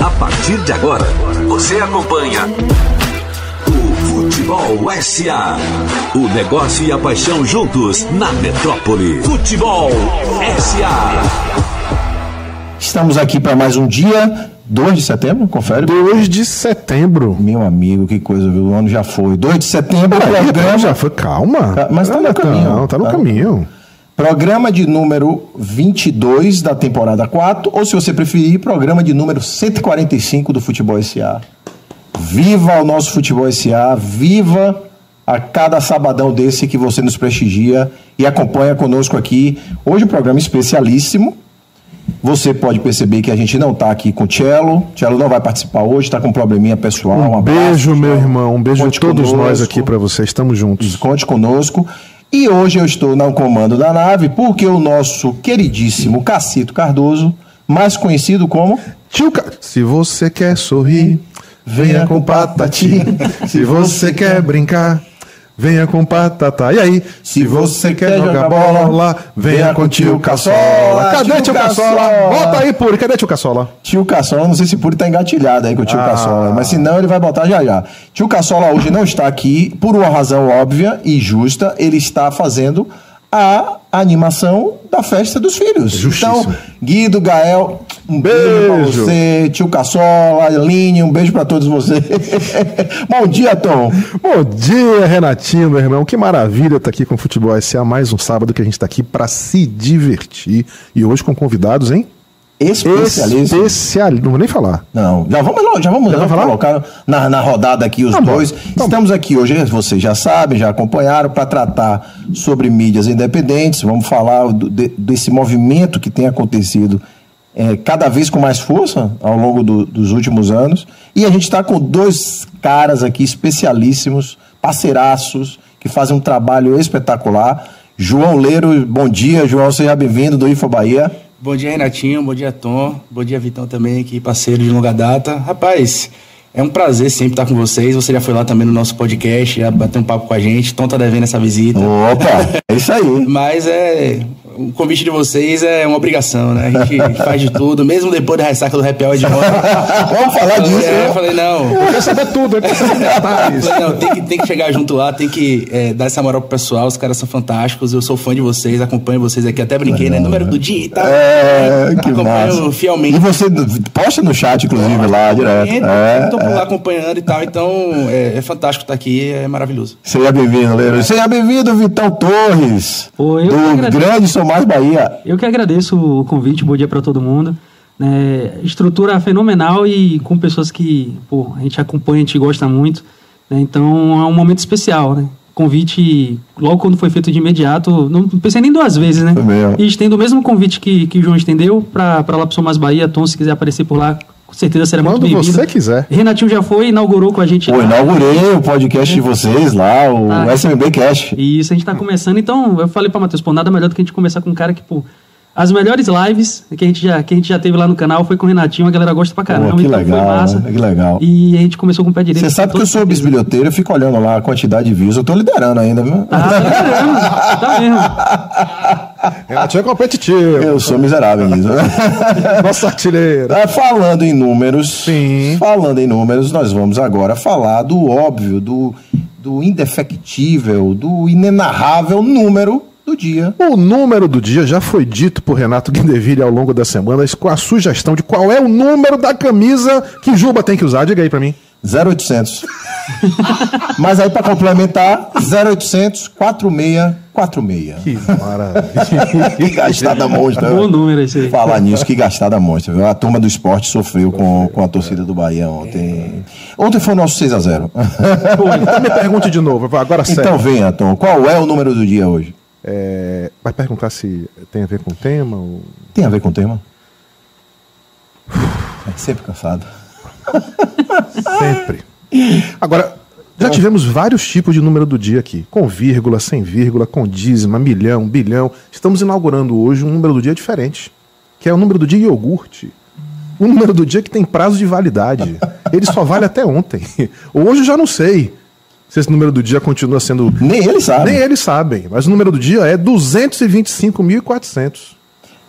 A partir de agora, você acompanha o Futebol SA. O negócio e a paixão juntos na metrópole. Futebol SA. Estamos aqui para mais um dia. 2 de setembro, confere. 2 de setembro. Meu amigo, que coisa, viu? O ano já foi. 2 de setembro, Ah, programa. já foi, calma. Tá, mas tá no Ah, caminho. Não, tá no Tá. caminho. Programa de número 22 da temporada 4, ou se você preferir, programa de número 145 do Futebol SA. Viva o nosso Futebol SA, viva a cada sabadão desse que você nos prestigia e acompanha conosco aqui. Hoje um programa especialíssimo. Você pode perceber que a gente não está aqui com o Cello. Cello não vai participar hoje, está com um probleminha pessoal. Um, abraço, beijo, meu irmão. Um beijo Conte a todos nós conosco. aqui pra você. Estamos juntos. Conte conosco. E hoje eu estou no comando da nave porque o nosso queridíssimo Cacito Cardoso, mais conhecido como Tio Ca... Se você quer sorrir, venha com patati. Se você quer brincar, venha com patata. E aí, se você quer jogar bola, venha com tio Caçola. Cadê Tio? Caçola? Bota aí, Puri. Cadê tio Caçola? Tio Caçola. Não sei se Puri tá engatilhado aí com o tio Ah. Caçola, mas se não, ele vai botar já já. Tio Caçola hoje não está aqui por uma razão óbvia e justa. Ele está fazendo a animação da festa dos filhos. Justíssimo. Então, Guido, Gael, um beijo, pra Beijo. você, tio Caçola, Aline, um beijo pra todos vocês. Bom dia, Tom. Bom dia, Renatinho, meu irmão. Que maravilha estar aqui com o Futebol SA. Mais um sábado que a gente está aqui para se divertir. E hoje com convidados, hein? Especialista. Especial. Não vou nem falar. Não, já vamos, já vamos, Já vai falar? colocar na, na rodada aqui os Tá bom, dois. tá bom. Estamos aqui hoje, vocês já sabem, já acompanharam, para tratar sobre mídias independentes. Vamos falar do- de- desse movimento que tem acontecido é, cada vez com mais força ao longo do- dos últimos anos. E a gente está com dois caras aqui especialíssimos, parceiraços, que fazem um trabalho espetacular. João Leiro, bom dia, João, seja bem-vindo do Info Bahia. Bom dia, Renatinho. Bom dia, Tom. Bom dia, Vitão também, aqui, parceiro de longa data. Rapaz, é um prazer sempre estar com vocês. Você já foi lá também no nosso podcast, já bateu um papo com a gente. Tom tá devendo essa visita. Opa, é isso aí. Mas é. O convite de vocês é uma obrigação, né? A gente faz de tudo, mesmo depois da ressaca do Happy Hour de volta. Vamos falar disso, É, né? eu falei, não. Eu quero saber tudo, eu quero saber detalhes. Falei, não, tem que, tem que chegar junto lá, tem que é, dar essa moral pro pessoal. Os caras são fantásticos. Eu sou fã de vocês, acompanho vocês aqui. Até brinquei, né? Número do dia e tal. É, que acompanho massa. fielmente. E você posta no chat, inclusive, lá, direto. É, tô por é. lá acompanhando e tal, então é, é fantástico estar aqui, é maravilhoso. Seja bem-vindo, Leiro. Seja bem-vindo, Vitão Torres. Pô, eu do. Grande Mais Bahia. Eu que agradeço o convite, bom dia para todo mundo. né? estrutura fenomenal e com pessoas que pô, a gente acompanha, a gente gosta muito. né? Então é um momento especial, né? Convite, logo quando foi feito de imediato, não pensei nem duas vezes, né? E estendo o mesmo convite que, que o João estendeu para lá pro São Mais Bahia. Tom, se quiser aparecer por lá, com certeza será muito Quando bem-vindo. você quiser. Renatinho já foi, inaugurou com a gente. Pô, lá. inaugurei o podcast de vocês lá, o Ah. SMB Cash. E isso a gente tá começando, então eu falei pra Matheus, pô, nada melhor do que a gente começar com um cara que, pô, as melhores lives que a gente já, que a gente já teve lá no canal foi com o Renatinho, a galera gosta pra caramba, Pô, que então legal, foi massa. né? Que legal. E a gente começou com o pé direito. Você sabe que eu sou certeza. bisbilhoteiro, eu fico olhando lá a quantidade de views. Eu tô liderando ainda, viu? Tá, tá mesmo, tá mesmo. Renatinho é competitivo. Eu sou miserável nisso. Nossa artilheira. Ah, Falando em números, Sim. falando em números, nós vamos agora falar do óbvio, do, do indefectível, do inenarrável número do dia. O número do dia já foi dito por Renato Guindeville ao longo das semanas com a sugestão de qual é o número da camisa que Juba tem que usar. Diga aí pra mim. 0800. Mas aí para complementar, 0800 4646. Que maravilha. Que gastada monstra. Bom viu? número esse aí. Falar nisso, que gastada monstra. viu? A turma do esporte sofreu com, com a torcida do Bahia ontem. Ontem foi o nosso 6x0. então me pergunte de novo. Agora sério. Então venha, Tom. Qual é o número do dia hoje? É, vai perguntar se tem a ver com o tema? Ou... Tem a ver com o tema? É sempre cansado. Sempre. Agora, já tivemos vários tipos de número do dia aqui. Com vírgula, sem vírgula, com dízima, milhão, bilhão. Estamos inaugurando hoje um número do dia diferente. Que é o número do dia iogurte. O número do dia que tem prazo de validade. Ele só vale até ontem. Hoje eu já não sei se esse número do dia continua sendo. Nem ele sabe. Nem eles sabem. Mas o número do dia é 225.400.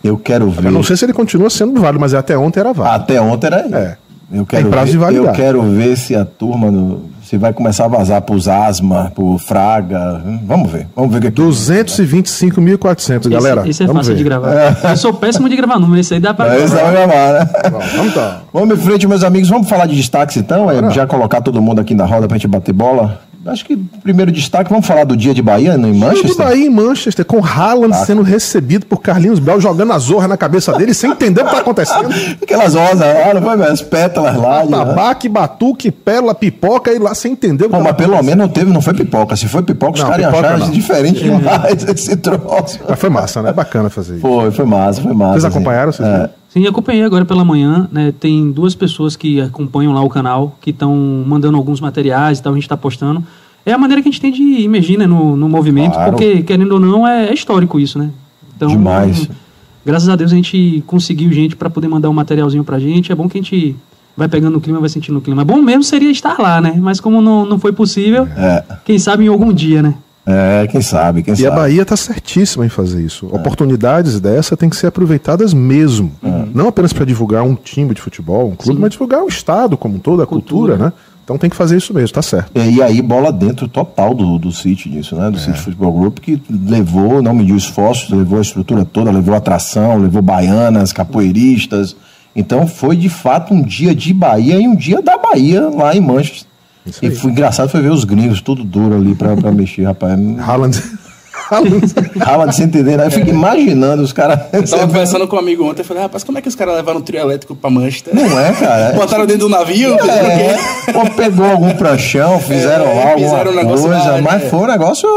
Eu quero ver. Eu não sei se ele continua sendo válido, mas até ontem era válido. Até ontem era. É. Eu quero Tem prazo ver, de validade. Eu quero ver se a turma no- se vai começar a vazar pros asma, pro Fraga. Hum, Vamos ver. Vamos ver o que é que 225.400, galera. Esse é Vamos fácil ver. de gravar. Eu sou péssimo de gravar número, esse aí dá pra. É, esse vai gravar, né? Vamos tá. Vamos em frente, meus amigos. Vamos falar de destaques então? É, já colocar todo mundo aqui na roda pra gente bater bola? Acho que primeiro destaque, vamos falar do dia de Bahia no, em Dia de Manchester? Bahia em Manchester, com Haaland sendo recebido por Carlinhos Bel, jogando a zorra na cabeça dele, sem entender o que tá acontecendo. Aquelas rosas lá, não foi mesmo? As pétalas lá. Tabaque, batuque, pérola, pipoca, e lá sem entender o que Pô, tava mas pelo menos não teve, não foi pipoca. Se foi pipoca, os caras acharam diferente demais esse troço. Mas foi massa, né? Bacana fazer isso. Foi, foi massa, foi massa. Vocês acompanharam? Vocês É. Sim, acompanhei agora pela manhã, né? Tem duas pessoas que acompanham lá o canal, que estão mandando alguns materiais e tal, a gente está postando. É a maneira que a gente tem de imergir né, no, no movimento, Claro. porque, querendo ou não, é, é histórico isso, né? Então, Demais. Graças a Deus a gente conseguiu gente para poder mandar um materialzinho pra gente. É bom que a gente vai pegando o clima, vai sentindo o clima. Bom mesmo seria estar lá, né? Mas como não, não foi possível, É. quem sabe em algum dia, né? É, quem sabe, quem E sabe. a Bahia está certíssima em fazer isso. Oportunidades dessa têm que ser aproveitadas mesmo. Não apenas para divulgar um time de futebol, um clube, mas divulgar o Estado como um todo, a cultura, né? Então tem que fazer isso mesmo, tá certo. É, E aí, bola dentro total do, do City disso, né? Do City Futebol Group, que levou, não mediu esforços, levou a estrutura toda, levou atração, levou baianas, capoeiristas. Então foi de fato um dia de Bahia e um dia da Bahia lá em Manchester. E foi engraçado foi ver os gringos tudo duro ali pra, pra mexer, rapaz. Haaland. Haaland. Rala de se entender, né? Eu fico imaginando os caras. Eu tava conversando com um amigo ontem, eu falei, rapaz, como é que os caras levaram um trio elétrico pra Manchester? Não é, cara. É- Botaram dentro do navio? É, quê? ou pegou algum pranchão, fizeram É, alguma fizeram um negócio coisa, mas né? foi um negócio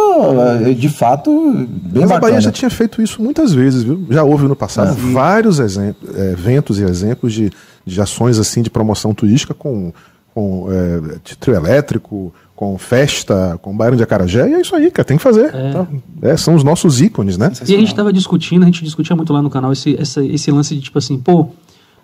eh, de fato bem Mas a bacana. Bahia já tinha feito isso muitas vezes, viu? Já houve no passado vários exemplos, eh, eventos e exemplos de, de ações assim de promoção turística com, com de trio elétrico, com festa, com bairro de Acarajé, e é isso aí, cara, tem que fazer. tá? É, são os nossos ícones, né? E a gente estava discutindo, a gente discutia muito lá no canal esse, essa- esse lance de tipo assim, pô,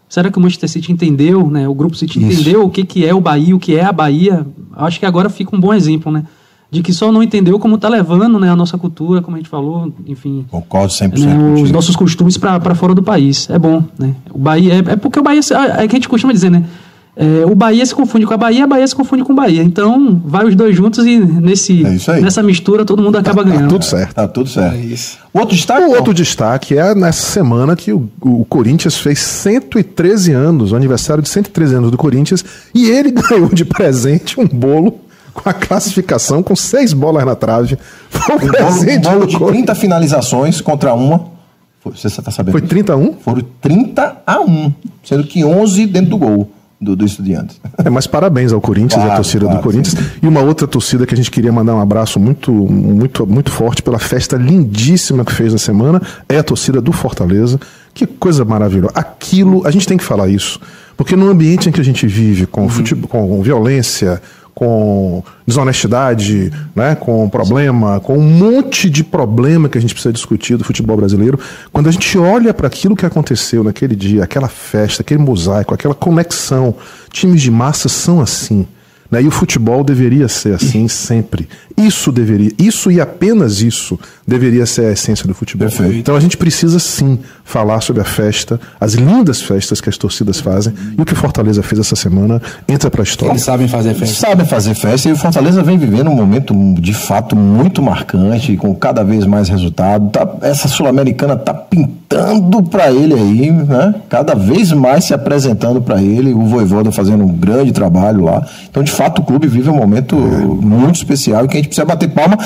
será que o Manchester City entendeu, né? O grupo City Isso. entendeu o que, que é o Bahia, o que é a Bahia? Acho que agora fica um bom exemplo, né? De que só não entendeu como tá levando né, a nossa cultura, como a gente falou, enfim. Concordo 100% né, os contigo. nossos costumes para fora do país. É bom, né? O Bahia, é, é porque o Bahia, é que a gente costuma dizer, né? É, o Bahia se confunde com a Bahia, a Bahia se confunde com o Bahia. Então, vai os dois juntos e nesse, É isso aí. nessa mistura todo mundo acaba Tá ganhando. tudo certo. Tá tudo certo. É outro destaque? O outro destaque é nessa semana que o, o Corinthians fez 113 anos, o aniversário de 113 anos do Corinthians, e ele ganhou de presente um bolo com a classificação com seis bolas na trave. Foi um Um bolo, um presente bolo de Corinthians. 30 finalizações contra uma. Foi, você está sabendo? Foi disso? 31? Foram 30 a 1, sendo que 11 dentro do gol do, do Estudiantes. É, mas parabéns ao Corinthians, Claro, à torcida claro, do Corinthians. E uma outra torcida que a gente queria mandar um abraço muito, muito, muito forte pela festa lindíssima que fez na semana é a torcida do Fortaleza. Que coisa maravilhosa. Aquilo, a gente tem que falar isso. Porque no ambiente em que a gente vive, com, futebol, com violência, com desonestidade, né, com problema, com um monte de problema que a gente precisa discutir do futebol brasileiro, quando a gente olha para aquilo que aconteceu naquele dia, aquela festa, aquele mosaico, aquela conexão, times de massa são assim. Né? E o futebol deveria ser assim sempre. Isso deveria, isso e apenas isso deveria ser a essência do futebol. Perfeito. Então a gente precisa sim falar sobre a festa, as lindas festas que as torcidas fazem e o que Fortaleza fez essa semana entra para a história. Eles sabem fazer festa. Sabem fazer festa e o Fortaleza vem vivendo um momento de fato muito marcante, com cada vez mais resultado. Tá- essa Sul-Americana tá pintando para ele aí, né? Cada vez mais se apresentando para ele. O Voivoda fazendo um grande trabalho lá. Então, de fato, o clube vive um momento muito especial e que a gente precisa bater palma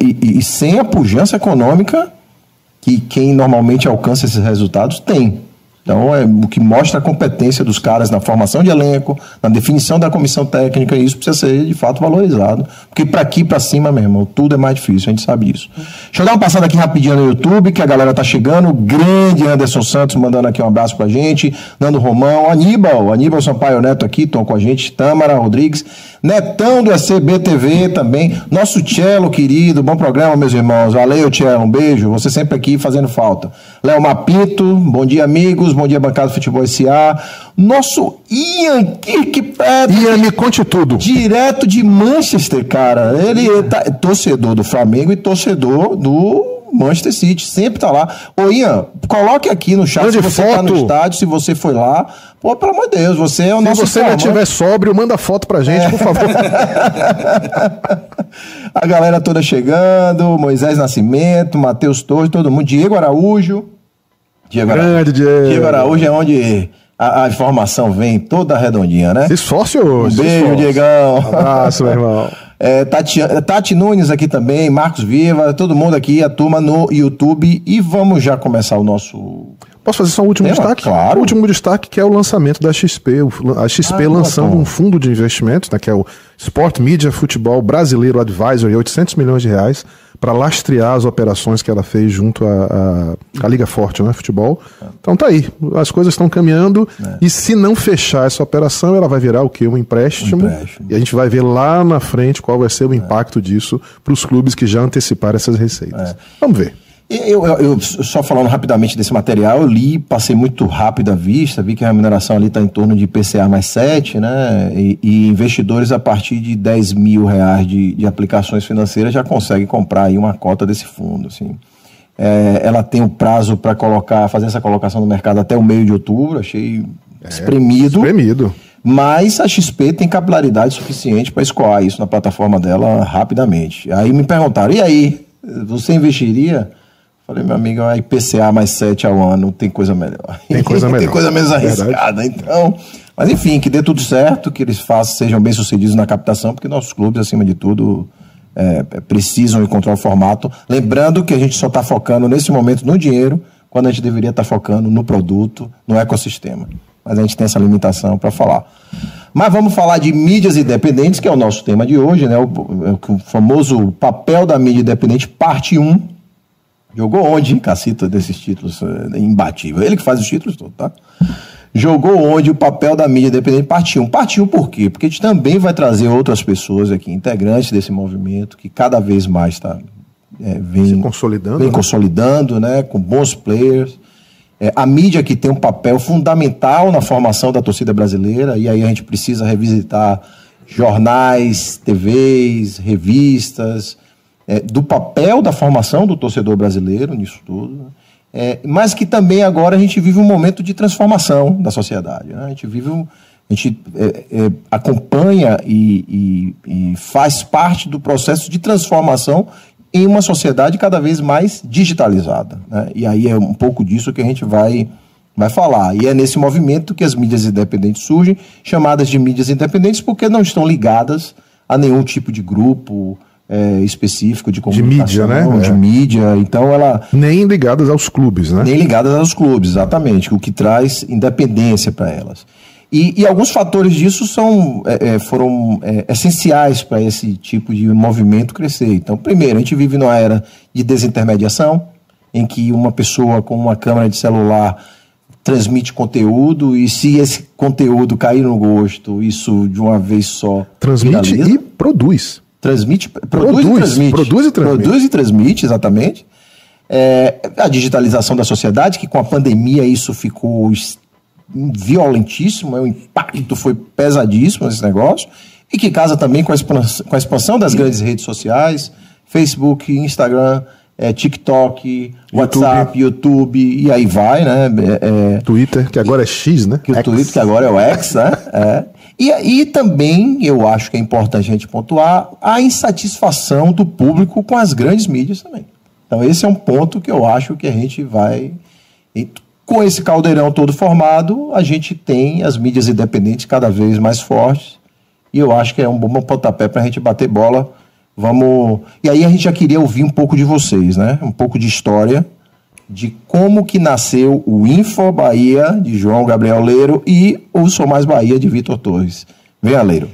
e, e- e sem a pujança econômica que quem normalmente alcança esses resultados tem. Então, é o que mostra a competência dos caras na formação de elenco, na definição da comissão técnica, e isso precisa ser de fato valorizado. Porque para aqui, para cima, meu irmão, tudo é mais difícil, a gente sabe disso. Deixa eu dar uma passada aqui rapidinho no YouTube, que a galera tá chegando. Grande Anderson Santos mandando aqui um abraço pra gente. Nando Romão, Aníbal, Aníbal Sampaio Neto aqui, estão com a gente. Tâmara Rodrigues, Netão do ECBTV também. Nosso Cello, querido, bom programa, meus irmãos. Valeu, Cello, um beijo. Você sempre aqui fazendo falta. Léo Mapito, bom dia, amigos. Bom dia, bancada do Futebol SA. Nosso Ian Kirkpatrick. Ian, me conte tudo. Direto de Manchester, cara. Ele tá torcedor do Flamengo e torcedor do Manchester City, sempre tá lá. Ô Ian, coloque aqui no chat Mande se você tá foto. no estádio, se você foi lá. Pô, pelo amor de Deus, você é o Se nosso você não informante. estiver sóbrio, manda foto pra gente, É. por favor. A galera toda chegando, Moisés Nascimento, Matheus Torres, todo mundo, Diego Araújo. Diego Araújo. Grande Diego. Diego Araújo é onde a, a informação vem toda redondinha, né? Se esforce hoje. Um beijo. Diegão. Abraço, meu irmão. É, Tati, Tati Nunes aqui também, Marcos Viva, todo mundo aqui, a turma no YouTube. E vamos já começar o nosso. Posso fazer só um último Tema? destaque? Claro. O último destaque que é o lançamento da XP. A XP Ah, lançando um fundo de investimentos, né, que é o Sport Media Futebol Brasileiro Advisory, 800 milhões de reais, para lastrear as operações que ela fez junto à à- Liga Forte, né, futebol. Então tá aí, as coisas estão caminhando e se não fechar essa operação, ela vai virar o quê? Um empréstimo. Um empréstimo. E a gente vai ver lá na frente qual vai ser o impacto disso para os clubes que já anteciparam essas receitas. Vamos ver. Eu, eu- eu- só falando rapidamente desse material, eu li, passei muito rápido a vista, vi que a remuneração ali está em torno de IPCA mais 7, né? E, e investidores a partir de 10 mil reais de, de aplicações financeiras já conseguem comprar aí uma cota desse fundo. Assim. É, ela tem o prazo para colocar, fazer essa colocação no mercado até o meio de outubro, achei espremido. Espremido. Mas a XP tem capilaridade suficiente para escoar isso na plataforma dela rapidamente. Aí me perguntaram, e aí, você investiria? Falei, meu amigo, a IPCA mais 7 ao ano tem coisa melhor. Tem coisa tem melhor. coisa menos Verdade. arriscada. Então, mas enfim, que dê tudo certo, que eles façam, sejam bem sucedidos na captação, porque nossos clubes, acima de tudo, é, precisam encontrar o formato. Lembrando que a gente só está focando nesse momento no dinheiro, quando a gente deveria estar focando no produto, no ecossistema. Mas a gente tem essa limitação para falar. Mas vamos falar de mídias independentes, que é o nosso tema de hoje, né? O, o famoso papel da mídia independente, parte 1. Jogou onde, Cacita, desses títulos? É imbatível. Ele que faz os títulos todos, tá? Jogou onde o papel da mídia independente partiu. Partiu por quê? Porque a gente também vai trazer outras pessoas aqui, integrantes desse movimento, que cada vez mais está é, vem, Se consolidando, vem né? consolidando, né? Com bons players. É, a mídia que tem um papel fundamental na formação da torcida brasileira, e aí a gente precisa revisitar jornais, TVs, revistas, é, do papel da formação do torcedor brasileiro nisso tudo, né? É, mas que também agora a gente vive um momento de transformação da sociedade. né? A gente vive um, a gente é, é, acompanha e, e- e faz parte do processo de transformação em uma sociedade cada vez mais digitalizada. né? E aí é um pouco disso que a gente vai, vai falar. E é nesse movimento que as mídias independentes surgem, chamadas de mídias independentes, porque não estão ligadas a nenhum tipo de grupo é, específico de mídia, comunicação, né? De É. mídia. Então ela Nem ligadas aos clubes, né? nem ligadas aos clubes, exatamente, o que traz independência para elas. E, e alguns fatores disso são, é, é, foram é, essenciais para esse tipo de movimento crescer. Então, primeiro, a gente vive numa era de desintermediação, em que uma pessoa com uma câmera de celular transmite conteúdo e se esse conteúdo cair no gosto, isso de uma vez só Transmite viraliza. e produz. Transmite, produz, Produz, e transmite. produz e transmite. Produz e transmite, exatamente. É, a digitalização da sociedade, que com a pandemia isso ficou violentíssimo, é, o impacto foi pesadíssimo nesse negócio, e que casa também com a expansão, com a expansão das grandes redes sociais, Facebook, Instagram, é, TikTok, WhatsApp, YouTube, e aí vai, né? É, é, Twitter, que agora é X, né? que o X. Twitter, que agora é o X, né? É. E, e também, eu acho que é importante a gente pontuar, a insatisfação do público com as grandes mídias também. Então, esse é um ponto que eu acho que a gente vai. com esse caldeirão todo formado, a gente tem as mídias independentes cada vez mais fortes. E eu acho que é um bom pontapé para a gente bater bola. Vamos. E aí a gente já queria ouvir um pouco de vocês, né? Um pouco de história de como que nasceu o Info Bahia de João Gabriel Leiro e o Sou Mais Bahia de Vitor Torres. Venha, Leiro.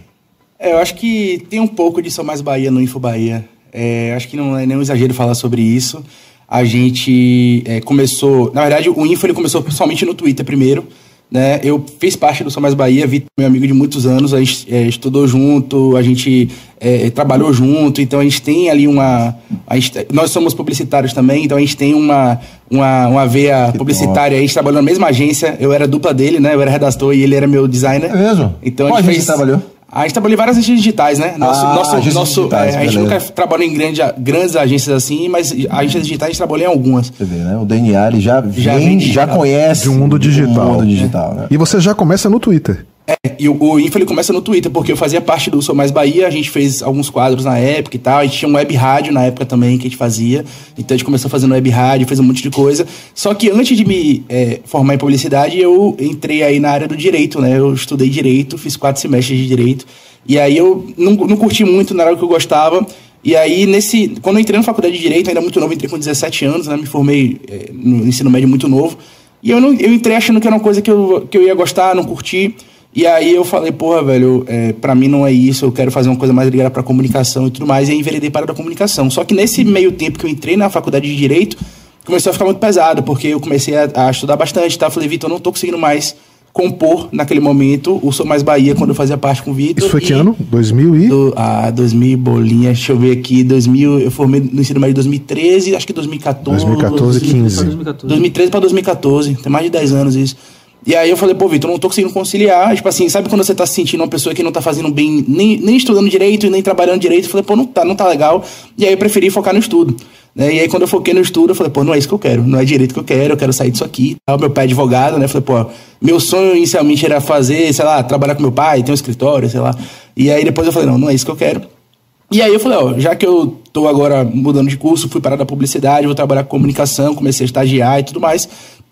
É, eu acho que tem um pouco de Sou Mais Bahia no Info Bahia. É, acho que não é nenhum exagero falar sobre isso. A gente é, começou. Na verdade, o Info ele começou somente no Twitter primeiro. Né? Eu fiz parte do Sou Mais Bahia, Vitor, meu amigo de muitos anos, a gente é, estudou junto, a gente é, trabalhou junto, então a gente tem ali uma. a gente- nós somos publicitários também, então a gente tem uma, uma, uma veia publicitária, a gente trabalhou na mesma agência, eu era dupla dele, né? Eu era redator e ele era meu designer. É mesmo? Então Qual a gente agência fez você trabalhou? A gente trabalhou em várias agências digitais, né? Nosso, Ah, nosso, agências nosso, digitais, é, a gente nunca trabalhou em grande, grandes agências assim, mas agências digitais a gente trabalhou em algumas. Você vê, né? O DNA ele já, Já vem, vem já digital. conhece De um mundo digital. o mundo digital, né? E você já começa no Twitter. É, e o, o Info ele começa no Twitter, porque eu fazia parte do Sou Mais Bahia, a gente fez alguns quadros na época e tal, a gente tinha um web rádio na época também que a gente fazia, então a gente começou fazendo web rádio, fez um monte de coisa. Só que antes de me é, formar em publicidade, eu entrei aí na área do direito, né? Eu estudei direito, fiz quatro semestres de direito, e aí eu não, não curti muito, não era o que eu gostava. E aí, nesse. Quando eu entrei na faculdade de Direito, ainda muito novo, entrei com 17 anos, né? Me formei é, no ensino médio muito novo. E eu, não, eu entrei achando que era uma coisa que eu, que eu ia gostar, não curti. E aí eu falei, porra, velho, é, pra mim não é isso, eu quero fazer uma coisa mais ligada pra comunicação e tudo mais, e aí enveredei para a comunicação. Só que nesse meio tempo que eu entrei na faculdade de Direito, começou a ficar muito pesado, porque eu comecei a, a estudar bastante, tá? Falei, Vitor, eu não tô conseguindo mais compor naquele momento o Sou Mais Bahia, quando eu fazia parte com o Vitor. Isso foi que e- ano? 2000 e... do, ah, 2000 bolinha, deixa eu ver aqui, 2000, eu formei no ensino médio em 2013, acho que 2014. 2014, 15. 2014. 2013 pra 2014, tem mais de 10 anos isso. E aí eu falei, pô, Vitor, não tô conseguindo conciliar. Tipo assim, sabe quando você tá se sentindo uma pessoa que não tá fazendo bem, nem, nem estudando direito e nem trabalhando direito? Eu falei, pô, não tá, não tá legal. E aí eu preferi focar no estudo. Né? E aí quando eu foquei no estudo, eu falei, pô, não é isso que eu quero, não é direito que eu quero, eu quero sair disso aqui. Tal. Meu pai é advogado, né? Falei, pô, meu sonho inicialmente era fazer, sei lá, trabalhar com meu pai, ter um escritório, sei lá. E aí depois eu falei, não, não é isso que eu quero. E aí eu falei, ó, já que eu tô agora mudando de curso, fui parar da publicidade, vou trabalhar com comunicação, comecei a estagiar e tudo mais.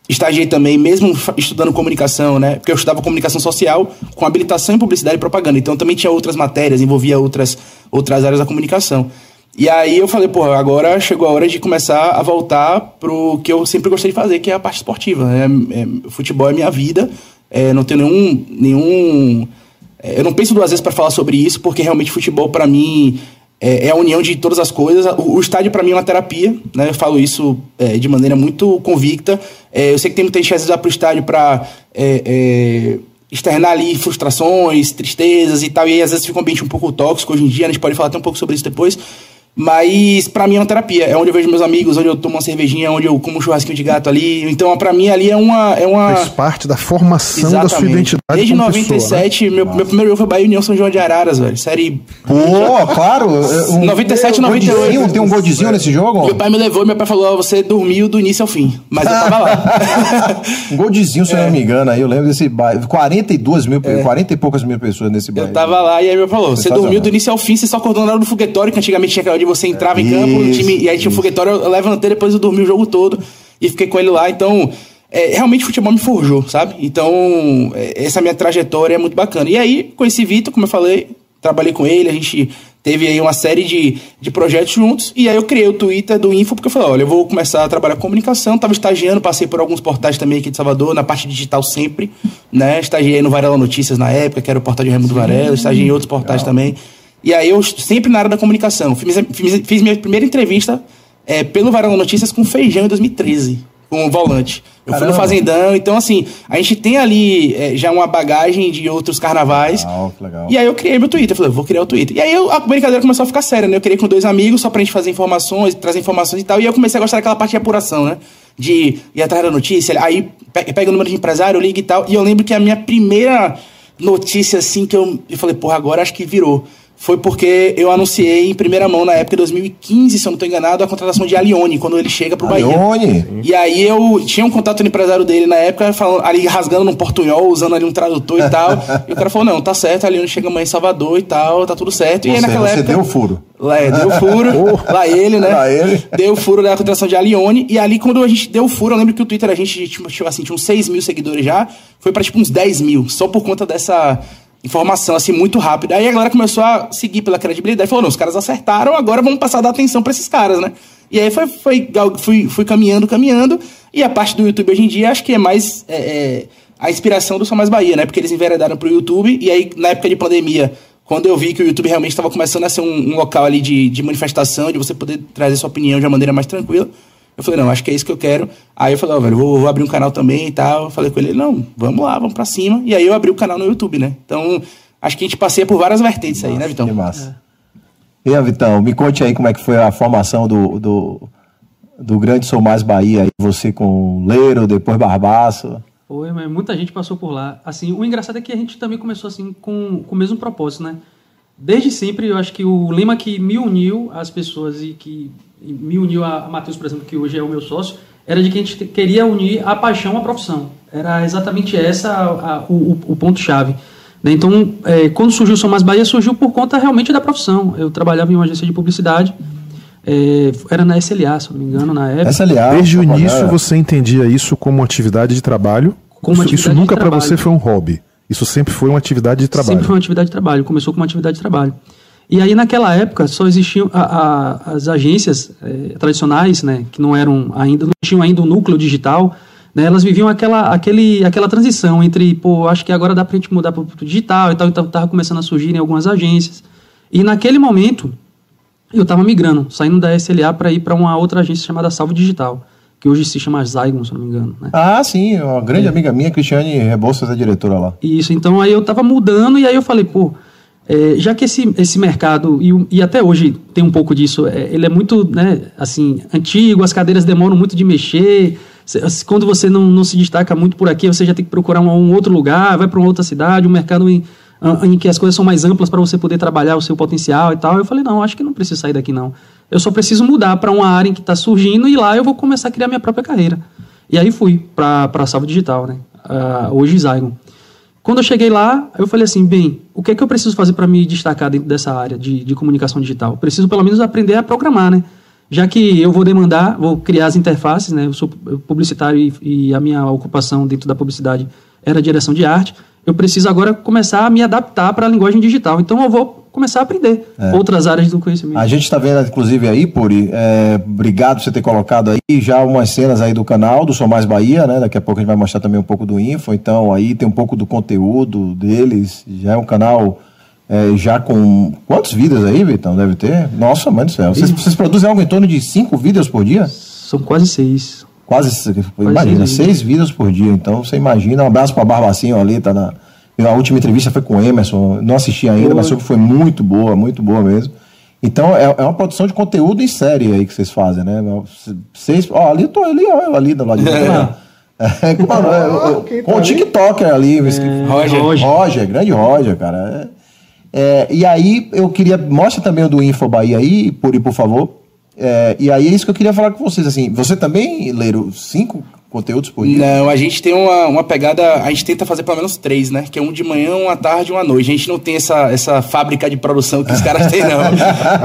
Estagiei também, mesmo estudando comunicação, né? Porque eu estudava comunicação social com habilitação em publicidade e propaganda. Então também tinha outras matérias, envolvia outras, outras áreas da comunicação. E aí eu falei, pô, agora chegou a hora de começar a voltar pro que eu sempre gostei de fazer, que é a parte esportiva. Né? É, futebol é minha vida, é, não tenho nenhum, nenhum é, Eu não penso duas vezes para falar sobre isso, porque realmente futebol para mim é, é a união de todas as coisas. O, estádio para mim é uma terapia, né? Eu falo isso é, de maneira muito convicta. É, eu sei que tem muita gente que às vezes vai pro estádio para externar ali frustrações, tristezas e tal, e aí, às vezes fica um ambiente um pouco tóxico hoje em dia, a gente pode falar até um pouco sobre isso depois. Mas pra mim é uma terapia. É onde eu vejo meus amigos, onde eu tomo uma cervejinha, onde eu como um churrasquinho de gato ali. Então, pra mim ali é uma. É uma... Faz parte da formação da sua identidade Desde como pessoa, né? 97, meu, meu primeiro jogo foi Bahia União São João de Araras, velho. Série. Pô, claro. é, Um, 97, um 98. Godzinho, Tem um godzinho nesse jogo? Meu pai me levou e meu pai falou: ó, você dormiu do início ao fim. Mas eu tava lá. Um goldezinho, se eu não me engano, aí eu lembro desse bairro. 42 mil, 40 e poucas mil pessoas nesse bairro. Eu tava lá e aí meu pai falou: você dormiu do início ao fim, você só acordou na hora do foguetório, que antigamente tinha aquela de você entrava em campo, Isso, time, e aí tinha o foguetório, eu levantei, depois eu dormi o jogo todo e fiquei com ele lá. Então, é, realmente o futebol me forjou, sabe? Então, é, essa minha trajetória é muito bacana. E aí, conheci Vitor, como eu falei, trabalhei com ele, a gente teve aí uma série de, de projetos juntos, e aí eu criei o Twitter do Info, porque eu falei, olha, eu vou começar a trabalhar com comunicação, tava estagiando, passei por alguns portais também aqui de Salvador, na parte digital sempre, né, estagiei no Varela Notícias na época, que era o portal de Raimundo Varela, estagiei em outros portais também, e aí eu sempre na área da comunicação, fiz, fiz, fiz minha primeira entrevista é, pelo Varela Notícias com Feijão em 2013, com o volante. Eu fui no Caramba. Fazendão, então assim, a gente tem ali é, já uma bagagem de outros carnavais, Legal, legal. e aí eu criei meu Twitter, eu falei, vou criar o Twitter. E aí eu- a brincadeira começou a ficar séria, né? Eu criei com dois amigos só pra gente fazer informações, trazer informações e tal. E eu comecei a gostar daquela parte de apuração, né? De ir atrás da notícia, aí pe- pega o número de empresário, liga e tal. E eu lembro que a minha primeira notícia, assim, que eu, eu falei, porra, agora acho que virou. Foi porque eu anunciei em primeira mão na época de 2015, se eu não tô enganado, a contratação de Alione, quando ele chega pro Bahia. Leone. E aí eu tinha um contato no empresário dele na época, falando, ali rasgando num portunhol, usando ali um tradutor e tal. e o cara falou, não, tá certo, ali onde chega amanhã em Salvador e tal, tá tudo certo. E aí Você, naquela você época. deu o furo. Lá, é, deu furo. lá ele, né? Lá ele. Deu o furo da contratação de Alione. E ali, quando a gente deu o furo, eu lembro que o Twitter a gente, tipo, assim, tinha uns 6 mil seguidores já. Foi pra tipo uns 10 mil, só por conta dessa informação, assim, muito rápida. Aí a galera começou a seguir pela credibilidade. Falou, não, os caras acertaram, agora vamos passar a dar atenção pra esses caras, né? E aí foi, foi, fui, fui caminhando, caminhando. E a parte do YouTube hoje em dia, acho que é mais é, é, a inspiração do São Mais Bahia, né? Porque eles enveredaram pro YouTube. E aí, na época de pandemia, quando eu vi que o YouTube realmente estava começando a ser um, um local ali de, de manifestação, de você poder trazer sua opinião de uma maneira mais tranquila, eu falei, não, acho que é isso que eu quero. Aí eu falei, ó, velho, vou, vou abrir um canal também e tal. Eu falei com ele, não, vamos lá, vamos pra cima. E aí eu abri o canal no YouTube, né? Então, acho que a gente passeia por várias vertentes aí, né, Vitão? Que massa. E aí, Vitão, me conte aí como é que foi a formação do, do, do Grande Sou Mais Bahia. aí, Você com Leiro, depois Barbaço. Foi, mas muita gente passou por lá. Assim, o engraçado é que a gente também começou assim com, com o mesmo propósito, né? Desde sempre, eu acho que o lema que me uniu às pessoas e que me uniu a Matheus, por exemplo, que hoje é o meu sócio, era de que a gente queria unir a paixão à profissão. Era exatamente essa a, a, o, o ponto-chave. Né? Então, é, quando surgiu o São Mais Bahia, surgiu por conta realmente da profissão. Eu trabalhava em uma agência de publicidade, é, era na SLA, se não me engano, na época. SLA. Desde o início você entendia isso como atividade de trabalho? Como isso, atividade isso nunca para você foi um hobby. Isso sempre foi uma atividade de trabalho. Sempre foi uma atividade de trabalho, começou com uma atividade de trabalho. E aí, naquela época, só existiam a- a- as agências eh, tradicionais, né, que não eram ainda, não tinham ainda o núcleo digital, né, elas viviam aquela, aquele, aquela transição entre, pô, acho que agora dá pra gente mudar pro pro digital e tal, então tava começando a surgir em algumas agências. E naquele momento, eu estava migrando, saindo da SLA para ir para uma outra agência chamada Salvo Digital, que hoje se chama Zygon, se não me engano, né? Ah, sim, uma grande amiga minha, Cristiane Rebouças, é diretora lá. Isso, então aí eu tava mudando e aí eu falei, pô, é, já que esse, esse mercado, e, e até hoje tem um pouco disso, é, ele é muito, né, assim, antigo, as cadeiras demoram muito de mexer, quando você não, não se destaca muito por aqui, você já tem que procurar um, um outro lugar, vai para uma outra cidade, um mercado em, em que as coisas são mais amplas para você poder trabalhar o seu potencial e tal. Eu falei, não, acho que não preciso sair daqui não. Eu só preciso mudar para uma área em que está surgindo e lá eu vou começar a criar minha própria carreira. E aí fui para a Salvo Digital, né? Ah, hoje Zygon. Quando eu cheguei lá, eu falei assim, bem, o que é que eu preciso fazer para me destacar dentro dessa área de, de comunicação digital? Preciso pelo menos aprender a programar, né? Já que eu vou demandar, vou criar as interfaces, né? Eu sou publicitário e, e a minha ocupação dentro da publicidade era direção de arte. Eu preciso agora começar a me adaptar para a linguagem digital. Então eu vou começar a aprender outras áreas do conhecimento. A gente está vendo, inclusive, aí, Puri, é, obrigado por você ter colocado aí já umas cenas aí do canal do Sou Mais Bahia, né? Daqui a pouco a gente vai mostrar também um pouco do info, então aí tem um pouco do conteúdo deles, já é um canal é, já com... Quantos vídeos aí, Vitão, deve ter? Nossa, mãe do céu, vocês, vocês produzem algo em torno de cinco vídeos por dia? São quase seis. Quase, imagina, seis seis vídeos por dia. Então, você imagina, um abraço para Barbacinho ali, tá na. A última entrevista foi com o Emerson, não assisti ainda, mas soube que foi muito boa, muito boa mesmo. Então, é, é uma produção de conteúdo em série aí que vocês fazem, né? Vocês, ó, ali eu tô ali, ó, ali do lado de cá. É, com- é, com o TikToker ali, eu esqueci. Roger. Roger. Roger, grande Roger, cara. É, é, e aí, eu queria. Mostra também o do Info Bahia aí, Puri, por favor. É, e aí é isso que eu queria falar com vocês. Assim, você também, Leiro, cinco conteúdos por dia? Não, a gente tem uma, uma pegada. A gente tenta fazer pelo menos três, né? Que é um de manhã, uma tarde e uma noite. A gente não tem essa, essa fábrica de produção que os caras têm, não.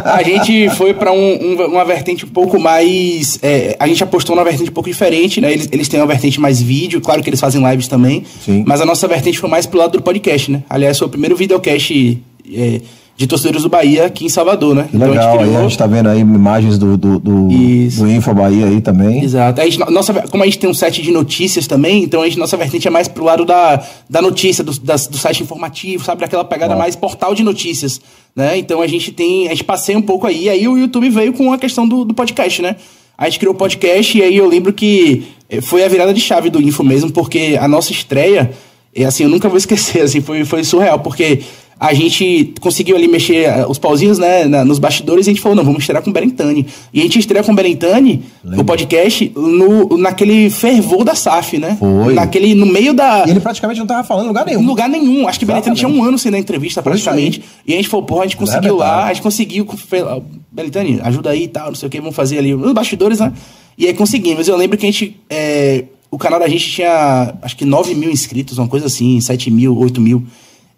A gente foi pra um, um- uma vertente um pouco mais. é, a gente apostou numa vertente um pouco diferente, né? Eles, eles têm uma vertente mais vídeo, claro que eles fazem lives também. Sim. Mas a nossa vertente foi mais pro lado do podcast, né? Aliás, foi o primeiro videocast é, de torcedores do Bahia aqui em Salvador, né? Legal, aí a gente tá vendo aí imagens do, do, do, do Info Bahia aí também. Exato. A gente, nossa, como a gente tem um site de notícias também, então a gente, nossa vertente é mais pro lado da, da notícia, do, das- do site informativo, sabe? Daquela pegada mais portal de notícias, né? Então a gente tem, a gente passeia um pouco aí, aí o YouTube veio com a questão do, do podcast, né? A gente criou o podcast e aí eu lembro que eh, foi a virada de chave do Info mesmo, porque a nossa estreia, é assim, eu nunca vou esquecer, assim, foi, foi surreal, porque a gente conseguiu ali mexer eh, os pauzinhos, né, na- nos bastidores e a gente falou, não, vamos estrear com o Berentani. E a gente estreia com o Berentani, o podcast, no, naquele fervor da SAF, né? Foi. Naquele, no meio da... E ele praticamente não tava falando em lugar nenhum. Em lugar nenhum. Acho que o Berentani tinha um ano sem dar entrevista, praticamente. E a gente falou, porra, a gente conseguiu é lá, a gente conseguiu. ah, Berentani, ajuda aí e tal, não sei o que, vamos fazer ali. Os bastidores, né? E aí conseguimos. Eu lembro que a gente. é, o canal da gente tinha, acho que 9 mil inscritos, uma coisa assim, 7 mil, 8 mil.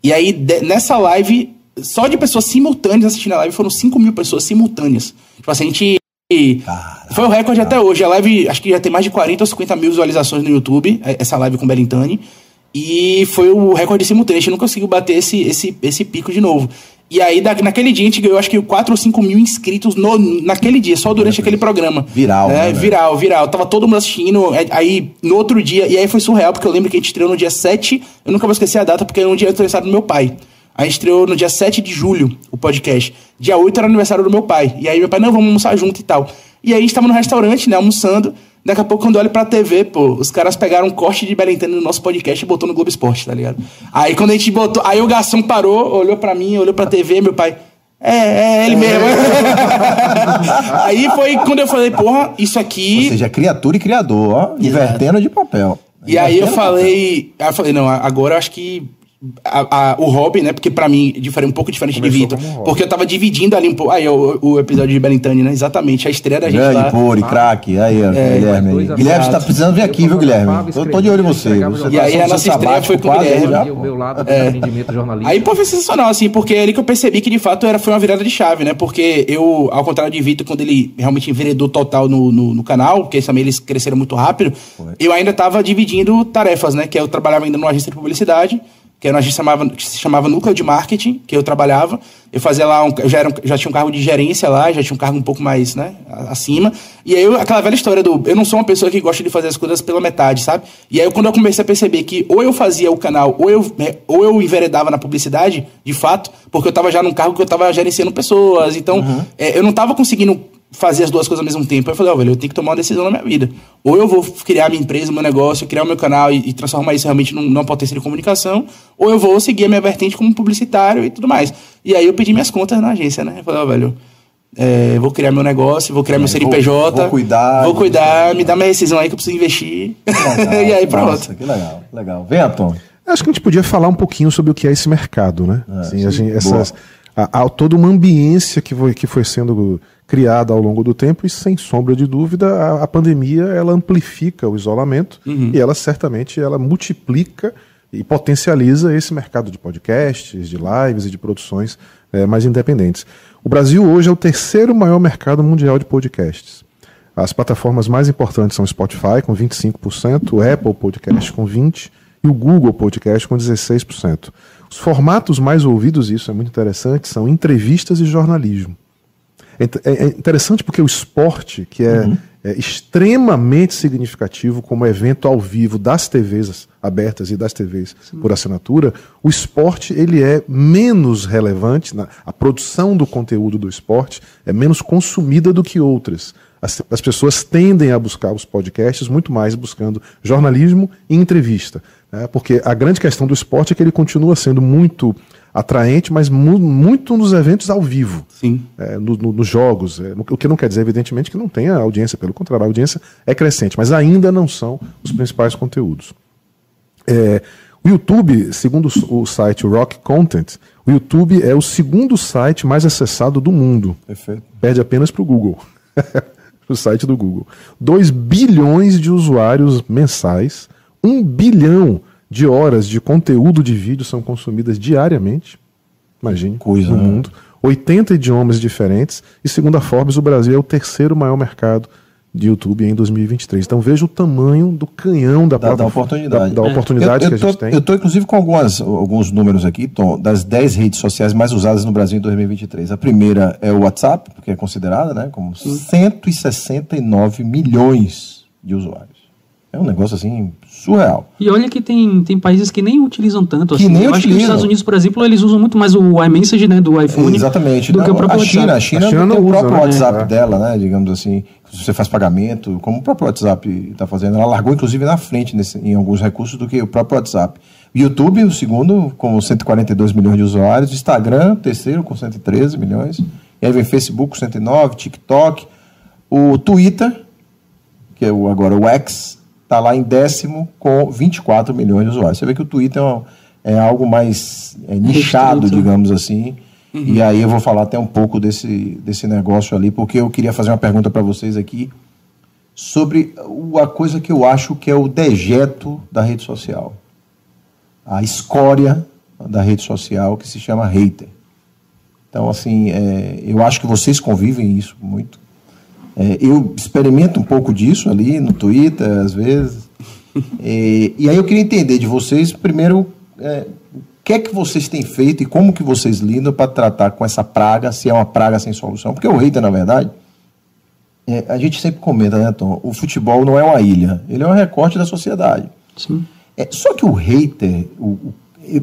E aí, de- nessa live, só de pessoas simultâneas assistindo a live, foram 5 mil pessoas simultâneas. Tipo assim, a gente. Foi o recorde até hoje. A live, acho que já tem mais de 40 ou 50 mil visualizações no YouTube, é- essa live com o Berintani. E foi o recorde simultâneo. A gente não conseguiu bater esse, esse, esse pico de novo. E aí, naquele dia, a gente ganhou acho que 4 ou 5 mil inscritos no, naquele dia, só durante aquele programa. Viral, É, né, viral, viral. Tava todo mundo assistindo. é, Aí, no outro dia, e aí foi surreal, porque eu lembro que a gente estreou no dia 7. Eu nunca vou esquecer a data, porque era um dia aniversário do meu pai. A gente estreou no dia 7 de julho o podcast. Dia 8 era aniversário do meu pai. E aí meu pai, não, vamos almoçar junto e tal. E aí a gente tava no restaurante, né, almoçando. Daqui a pouco, quando eu olho pra TV, pô, os caras pegaram um corte de Berentano no nosso podcast e botou no Globo Esporte, tá ligado? Aí quando a gente botou. Aí o garçom parou, olhou pra mim, olhou pra TV, meu pai. É, é ele mesmo. aí foi quando eu falei, porra, isso aqui. Ou seja, criatura e criador, ó, invertendo de papel. E aí eu falei, aí eu falei, não, agora eu acho que a, a, o hobby, né? Porque pra mim, diferente, um pouco diferente Começou de Vitor. Porque eu tava dividindo ali um pouco. Aí, o, o episódio de Belintani, né? Exatamente. A estreia da gente Grande, lá. Puri, craque. Aí, ó, Guilherme. aí. Guilherme, você tá precisando vir aqui, viu, Guilherme? Tô, tô de olho em você. Você E tá aí sendo a nossa estreia foi com o Guilherme. já, o meu lado jornalístico. Aí, pô, foi sensacional, assim, porque é ali que eu percebi que de fato era, foi uma virada de chave, né? Porque eu, ao contrário de Vitor, quando ele realmente enveredou total no, no, no canal, porque também eles cresceram muito rápido, eu ainda tava dividindo tarefas, né? Que eu trabalhava ainda numa agência de publicidade, que era uma agência chamava, que se chamava Núcleo de Marketing, que eu trabalhava. Eu fazia lá, um, eu já, era já tinha um cargo de gerência lá, já tinha um cargo um pouco mais, né, acima. E aí, eu- aquela velha história do. Eu não sou uma pessoa que gosta de fazer as coisas pela metade, sabe? E aí, quando eu comecei a perceber que ou eu fazia o canal, ou eu, né, ou eu enveredava na publicidade, de fato, porque eu tava já num cargo que eu tava gerenciando pessoas. Então, é, eu não tava conseguindo fazer as duas coisas ao mesmo tempo. Aí eu falei, ó, velho, eu tenho que tomar uma decisão na minha vida. Ou eu vou criar minha empresa, meu negócio, criar o meu canal e, e transformar isso realmente num- numa potência de comunicação, ou eu vou seguir a minha vertente como publicitário e tudo mais. E aí eu pedi minhas contas na agência, né? Eu falei, ó, velho, é, vou criar meu negócio, vou criar meu CNPJ. vou cuidar Vou cuidar, me dá minha rescisão aí que eu preciso investir. Legal, e aí pronto. Nossa, que legal, legal. Vem, Antônio. Acho que a gente podia falar um pouquinho sobre o que é esse mercado, né? Assim, a sim, gente- essas, há, há toda uma ambiência que foi, que foi sendo criada ao longo do tempo e sem sombra de dúvida a, a pandemia ela amplifica o isolamento e ela certamente ela multiplica e potencializa esse mercado de podcasts, de lives e de produções eh, mais independentes. O Brasil hoje é o terceiro maior mercado mundial de podcasts. As plataformas mais importantes são o Spotify, com 25%, o Apple Podcast, com 20%, e o Google Podcast, com 16%. Os formatos mais ouvidos, isso é muito interessante, são entrevistas e jornalismo. É É é interessante porque o esporte, que é, é extremamente significativo como evento ao vivo das TVs abertas e das TVs por assinatura, o esporte ele é menos relevante, na, a produção do conteúdo do esporte é menos consumida do que outras. As, as pessoas tendem a buscar os podcasts muito mais buscando jornalismo e entrevista. né? Porque a grande questão do esporte é que ele continua sendo muito atraente, mas mu- muito nos eventos ao vivo Sim. é, no- no- nos jogos. é, o que não quer dizer, evidentemente, que não tenha audiência, pelo contrário, a audiência é crescente, mas ainda não são os principais conteúdos. É, o YouTube, segundo o site Rock Content, o YouTube é o segundo site mais acessado do mundo. Perfeito. Perde apenas para o Google. o site do Google. 2 bilhões de usuários mensais, 1 bilhão de horas de conteúdo de vídeo são consumidas diariamente. Imagine, Coisa, no né? mundo. 80 idiomas diferentes. E segundo a Forbes, o Brasil é o terceiro maior mercado de YouTube em 2023. Então veja o tamanho do canhão da, Da, da oportunidade. da, da oportunidade eu, que eu a gente tô, tem. Eu estou, inclusive, com algumas, alguns números aqui, Tom, das 10 redes sociais mais usadas no Brasil em 2023. A primeira é o WhatsApp, porque é considerada né, como 169 milhões de usuários. É um negócio assim surreal. E olha que tem, tem países que nem utilizam tanto. Que assim. nem Eu acho que nos utilizam. Estados Unidos, por exemplo, eles usam muito mais o iMessage né, do iPhone Exatamente. do que Não, o próprio a China, WhatsApp. a China, A China tem o próprio né? WhatsApp É. dela, né? Digamos assim, você faz pagamento, como o próprio WhatsApp está fazendo. Ela largou, inclusive, na frente nesse- em alguns recursos do que o próprio WhatsApp. YouTube, o segundo, com 142 milhões de usuários. Instagram, o terceiro, com 113 milhões. E aí vem Facebook, com 109, TikTok. O Twitter, que é o, agora o X, está lá em décimo com 24 milhões de usuários. Você vê que o Twitter é, um- é algo mais é, nichado, Restrito. digamos assim. E aí eu vou falar até um pouco desse, desse negócio ali, porque eu queria fazer uma pergunta para vocês aqui sobre a coisa que eu acho que é o dejeto da rede social. A escória da rede social que se chama hater. Então, assim, é, eu acho que vocês convivem isso muito. É, eu experimento um pouco disso ali no Twitter, às vezes. É, e aí eu queria entender de vocês, primeiro, é, o que é que vocês têm feito e como que vocês lidam para tratar com essa praga, se é uma praga sem solução. Porque o hater, na verdade, é, a gente sempre comenta, né, Tom? O futebol não é uma ilha, ele é um recorte da sociedade. Sim. É, só que o hater,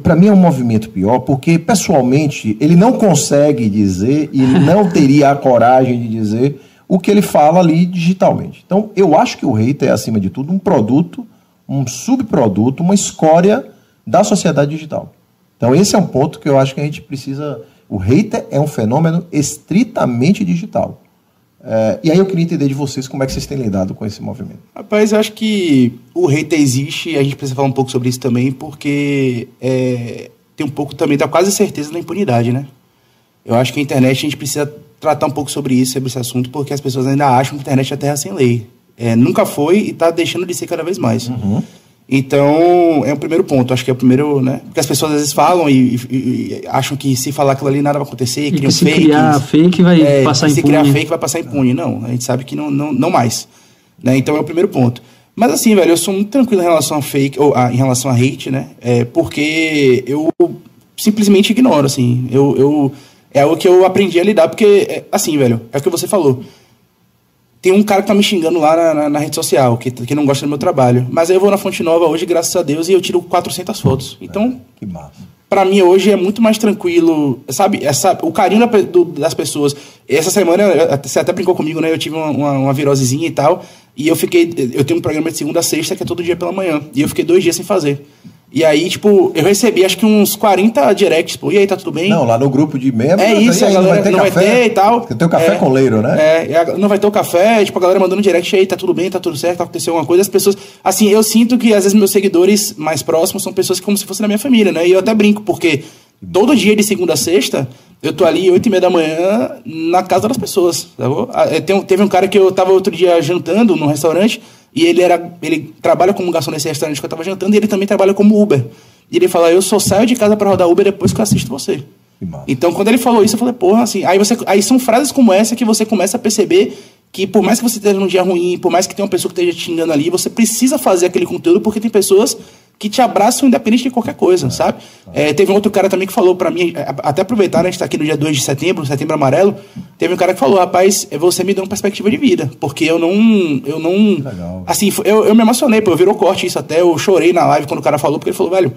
para mim é um movimento pior, porque pessoalmente ele não consegue dizer e não teria a coragem de dizer o que ele fala ali digitalmente. Então, eu acho que o hater é, acima de tudo, um produto, um subproduto, uma escória da sociedade digital. Então, esse é um ponto que eu acho que a gente precisa. O hater é um fenômeno estritamente digital. É, e aí eu queria entender de vocês como é que vocês têm lidado com esse movimento. Rapaz, eu acho que o hater existe a gente precisa falar um pouco sobre isso também, porque é, tem um pouco também da quase certeza da impunidade, né? Eu acho que a internet a gente precisa tratar um pouco sobre isso, sobre esse assunto, porque as pessoas ainda acham que a internet é terra sem lei. É, nunca foi e está deixando de ser cada vez mais. Uhum. Então, é o primeiro ponto. Acho que é o primeiro, né? Porque as pessoas às vezes falam e, e- e acham que se falar aquilo ali nada vai acontecer, E criam se criar fake vai É, passar se impune. criar fake vai passar impune. Não, a gente sabe que não, não, não mais. Né? Então é o primeiro ponto. Mas assim, velho, eu sou muito tranquilo em relação a fake, ou a- em relação a hate, né? É, porque eu simplesmente ignoro, assim. Eu, eu, é algo que eu aprendi a lidar, porque, é, assim, velho, é o que você falou. Tem um cara que tá me xingando lá na, na- na rede social, que, que não gosta do meu trabalho. Mas aí eu vou na Fonte Nova hoje, graças a Deus, e eu tiro 400 fotos. Então, Que massa. Pra mim hoje é muito mais tranquilo, sabe? Essa, o carinho da do- das pessoas. Essa semana, você até brincou comigo, né? Eu tive uma, uma, uma virosezinha e tal. E eu fiquei. Eu tenho um programa de segunda a sexta, que é todo dia pela manhã. E eu fiquei dois dias sem fazer. E aí, tipo, eu recebi acho que uns 40 directs, pô. E aí, tá tudo bem? Não, lá no grupo de membros. É isso, e aí, a galera não vai ter e tal. Tem o café É. com leiro, né? É, a- não vai ter o café, tipo, a galera mandando direct aí, tá tudo bem, tá tudo certo, tá acontecendo alguma coisa. As pessoas. Assim, eu sinto que às vezes meus seguidores mais próximos são pessoas que como se fosse da minha família, né? E eu até brinco, porque todo dia de segunda a sexta, eu tô ali, oito e meia da manhã, na casa das pessoas. Tá bom? Ah, é, tem teve um cara que eu tava outro dia jantando num restaurante, e ele era. Ele trabalha como garçom nesse restaurante que eu tava jantando, e ele também trabalha como Uber. E ele fala, eu só saio de casa pra rodar Uber depois que eu assisto você. Então, quando ele falou isso, eu falei, porra, assim. Aí, você, aí são frases como essa que você começa a perceber que, por mais que você esteja num dia ruim, por mais que tenha uma pessoa que esteja te xingando ali, você precisa fazer aquele conteúdo porque tem pessoas que te abraçam independente de qualquer coisa, sabe? É, teve um outro cara também que falou pra mim, é, até aproveitar, né, a gente tá aqui no dia 2 de setembro, setembro amarelo, teve um cara que falou, rapaz, é, você me deu uma perspectiva de vida, porque eu não, eu não, Legal. assim, eu, eu me emocionei, pô, eu virou corte isso até, eu chorei na live quando o cara falou, porque ele falou, velho,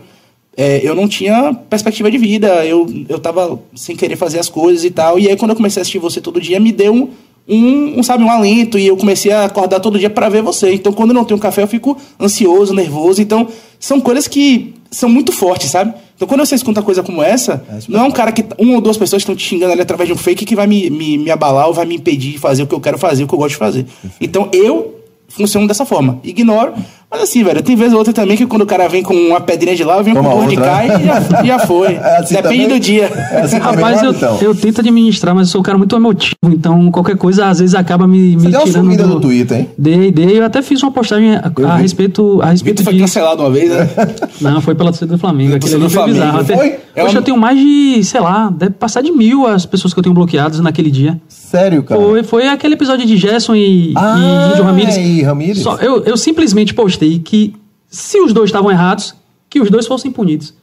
é, eu não tinha perspectiva de vida, eu, eu tava sem querer fazer as coisas e tal. E aí, quando eu comecei a assistir você todo dia, me deu um, um, um, sabe, um alento. E eu comecei a acordar todo dia para ver você. Então, quando eu não tenho café, eu fico ansioso, nervoso. Então, são coisas que são muito fortes, sabe? Então, quando você escuta coisa como essa, não é um cara que. Uma ou duas pessoas estão te xingando ali através de um fake que vai me, me, me abalar ou vai me impedir de fazer o que eu quero fazer, o que eu gosto de fazer. Então, eu funciono dessa forma. Ignoro. Mas assim, velho, tem vez ou outra também que quando o cara vem com uma pedrinha de lá, eu venho Toma com um burro de cá e já, já foi. É assim Depende também? do dia. É assim Rapaz, eu, então. eu tento administrar, mas eu sou um cara muito emotivo, então qualquer coisa às vezes acaba me, me Você deu uma tirando sumida do... no Twitter, hein? Dei, dei. Eu até fiz uma postagem a, a respeito, a respeito Vitor foi disso. cancelado uma vez, né? Não, foi pela torcida do Flamengo. Aquele Torcida ali do foi Flamengo, bizarro. Até, foi? É Hoje uma- eu tenho mais de, sei lá, deve passar de mil as pessoas que eu tenho bloqueadas naquele dia. Sério, cara. Foi, foi aquele episódio de Gerson e, Ah, e Ramírez. e Ramírez. Só- eu, eu simplesmente postei que se os dois estavam errados, que os dois fossem punidos.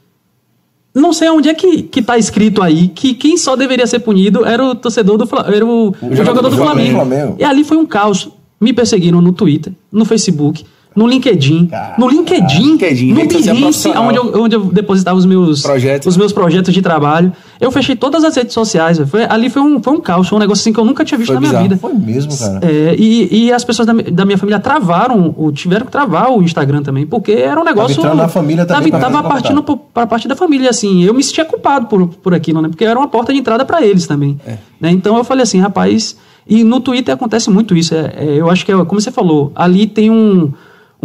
Não sei onde é que, que tá escrito aí que quem só deveria ser punido era o torcedor do era o, o jogador, do Flamengo. Flamengo. E ali foi um caos. Me perseguiram no Twitter, no Facebook, no LinkedIn, no LinkedIn, LinkedIn, no Behance, onde eu, onde eu depositava os meus Projetos. os meus projetos de trabalho. Eu fechei todas as redes sociais. Foi, ali foi um, foi um caos, foi um negócio assim que eu nunca tinha visto Foi na minha bizarro. vida. Foi mesmo, cara. É, e, e as pessoas da, da minha família travaram, o- tiveram que travar o Instagram também, porque era um negócio. entrando na família também Tava, tava partindo para parte da família, assim. Eu me sentia culpado por, por aquilo, né? Porque era uma porta de entrada para eles também. É. Né? Então eu falei assim, rapaz. E no Twitter acontece muito isso. É, é, eu acho que, é, como você falou, ali tem um.